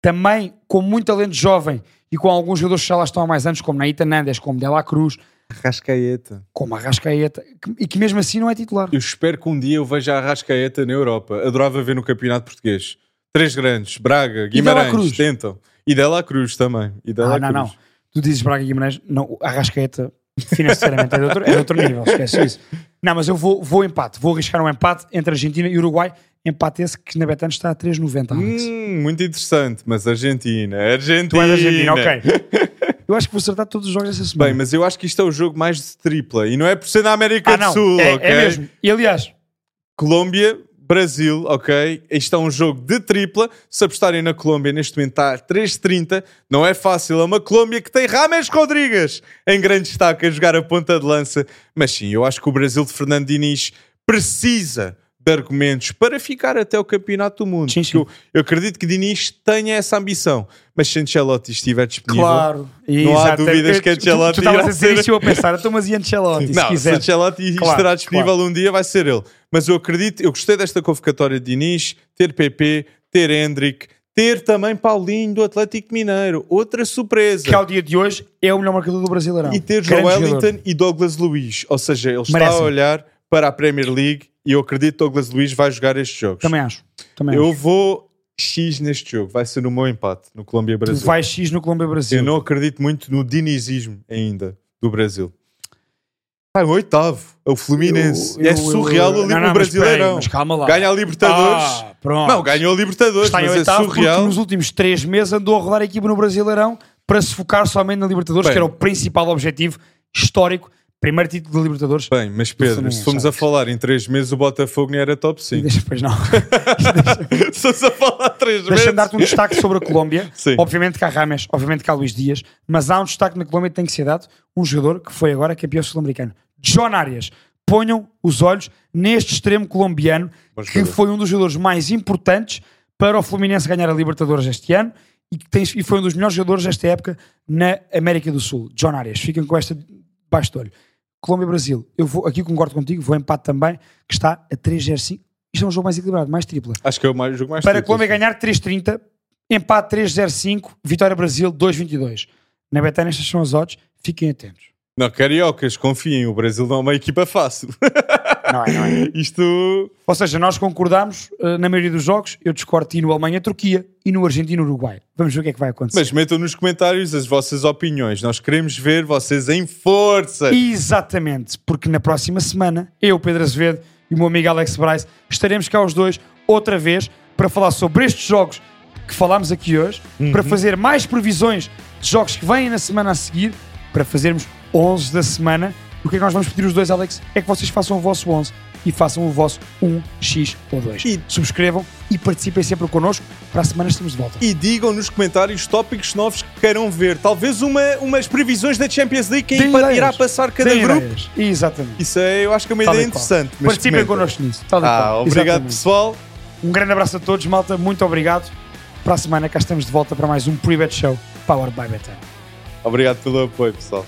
também com muito talento jovem e com alguns jogadores que já lá estão há mais anos, como Naita Nandes, como Dela Cruz, Rascaeta. como Arrascaeta, e que mesmo assim não é titular. Eu espero que um dia eu veja a Rascaeta na Europa. Adorava ver no campeonato português. Três grandes, Braga, Guimarães, tentam. E Dela Cruz também. E Dela Ah, não, Cruz. não. Tu dizes Braga e Guimarães, não, Arrascaeta financeiramente é de outro, é de outro nível, esquece isso. Não, mas eu vou, vou empate, vou arriscar um empate entre Argentina e Uruguai, empate esse que na Betano está a 3,90. Alex. Hum, muito interessante, mas Argentina. Argentina. Tu és Argentina, ok. Eu acho que vou acertar todos os jogos essa semana. Bem, mas eu acho que isto é o jogo mais de tripla. E não é por ser na América ah, do Sul, é, ok? é mesmo. E aliás, Colômbia, Brasil, ok? Isto é um jogo de tripla. Se apostarem na Colômbia, neste momento está a 3,30. Não é fácil. É uma Colômbia que tem Rames Rodrigues em grande destaque a jogar a ponta de lança. Mas sim, eu acho que o Brasil de Fernando Diniz precisa de argumentos para ficar até o campeonato do mundo. Sim, sim. Eu, eu acredito que Diniz tenha essa ambição. Mas se Ancelotti estiver disponível... Claro. Não há dúvidas que Tu- Ancelotti Tu estavas irá a dizer ser- isso e eu a pensar, então, mas e Ancelotti, se Não, se quiser. Ancelotti Claro, estará disponível um dia, vai ser ele. Mas eu acredito, eu gostei desta convocatória de Diniz, ter PP, ter Hendrick, ter também Paulinho do Atlético Mineiro, outra surpresa. Que ao dia de hoje é o melhor marcador do Brasileirão. E ter Grande Joe jogador. E Douglas Luiz. Ou seja, ele está a olhar para a Premier League e eu acredito que Douglas Luiz vai jogar estes jogos. Também acho. Também eu acho. vou X neste jogo, vai ser no meu empate no Tu Colômbia-Brasil. vais X no Colômbia-Brasil. Eu não acredito muito no dinizismo ainda do Brasil. Ah, o oitavo, é o Fluminense. Eu- é eu- surreal eu- ali não, no não, Brasileirão. Mas calma lá. Ganha a Libertadores. Ah, pronto. não, ganhou a Libertadores, Está em é oitavo porque surreal. nos últimos três meses andou a rodar a equipa no Brasileirão para se focar somente na Libertadores, Bem. que era o principal objetivo histórico. Primeiro título da Libertadores. Bem, mas Pedro, se formos a falar em três meses, o Botafogo nem era top 5. Deixa, pois não. se a falar três meses. Deixa-me dar-te um destaque sobre a Colômbia. Sim. Obviamente que há Rames, obviamente que há Luís Dias, mas há um destaque na Colômbia que tem que ser dado. Um jogador que foi agora campeão sul-americano. John Arias. Ponham os olhos neste extremo colombiano, que foi um dos jogadores mais importantes para o Fluminense ganhar a Libertadores este ano e, que tem, e foi um dos melhores jogadores desta época na América do Sul. John Arias. Fiquem com esta baixo de olho. Colômbia-Brasil. Eu vou, aqui concordo contigo, vou empate também, que está a 3-0-5. Isto é um jogo mais equilibrado, mais tripla. Acho que é o mais, jogo mais Para a Colômbia ganhar 3-30, empate 3-0-5, vitória Brasil 2-22. Na Betânia estas são as odds, fiquem atentos. Não, cariocas, confiem, o Brasil não é uma equipa fácil. Não é, não é? Isto. Ou seja, nós concordamos eh, na maioria dos jogos, eu discordo e no Alemanha-Turquia e no Argentina-Uruguai. Vamos ver o que é que vai acontecer. Mas metam nos comentários as vossas opiniões. Nós queremos ver vocês em força. Exatamente, porque na próxima semana, eu, Pedro Azevedo e o meu amigo Alex Bryce, estaremos cá os dois outra vez para falar sobre estes jogos que falámos aqui hoje, para fazer mais previsões de jogos que vêm na semana a seguir, para fazermos 11 da semana. O que é que nós vamos pedir os dois, Alex? É que vocês façam o vosso 11 e façam o vosso 1x ou 2. E- Subscrevam e participem sempre connosco. Para a semana estamos de volta. E digam nos comentários tópicos novos que queiram ver. Talvez uma, umas previsões da Champions League, ideias. irá passar cada Deem grupo. ideias. Exatamente. Isso é, eu acho que é uma Tal ideia interessante. Participem connosco nisso. Tal Ah, obrigado Exatamente. pessoal. Um grande abraço a todos, malta. Muito obrigado. Para a semana cá estamos de volta para mais um Pre-Bet Show Powered by Betano. Obrigado pelo apoio, pessoal.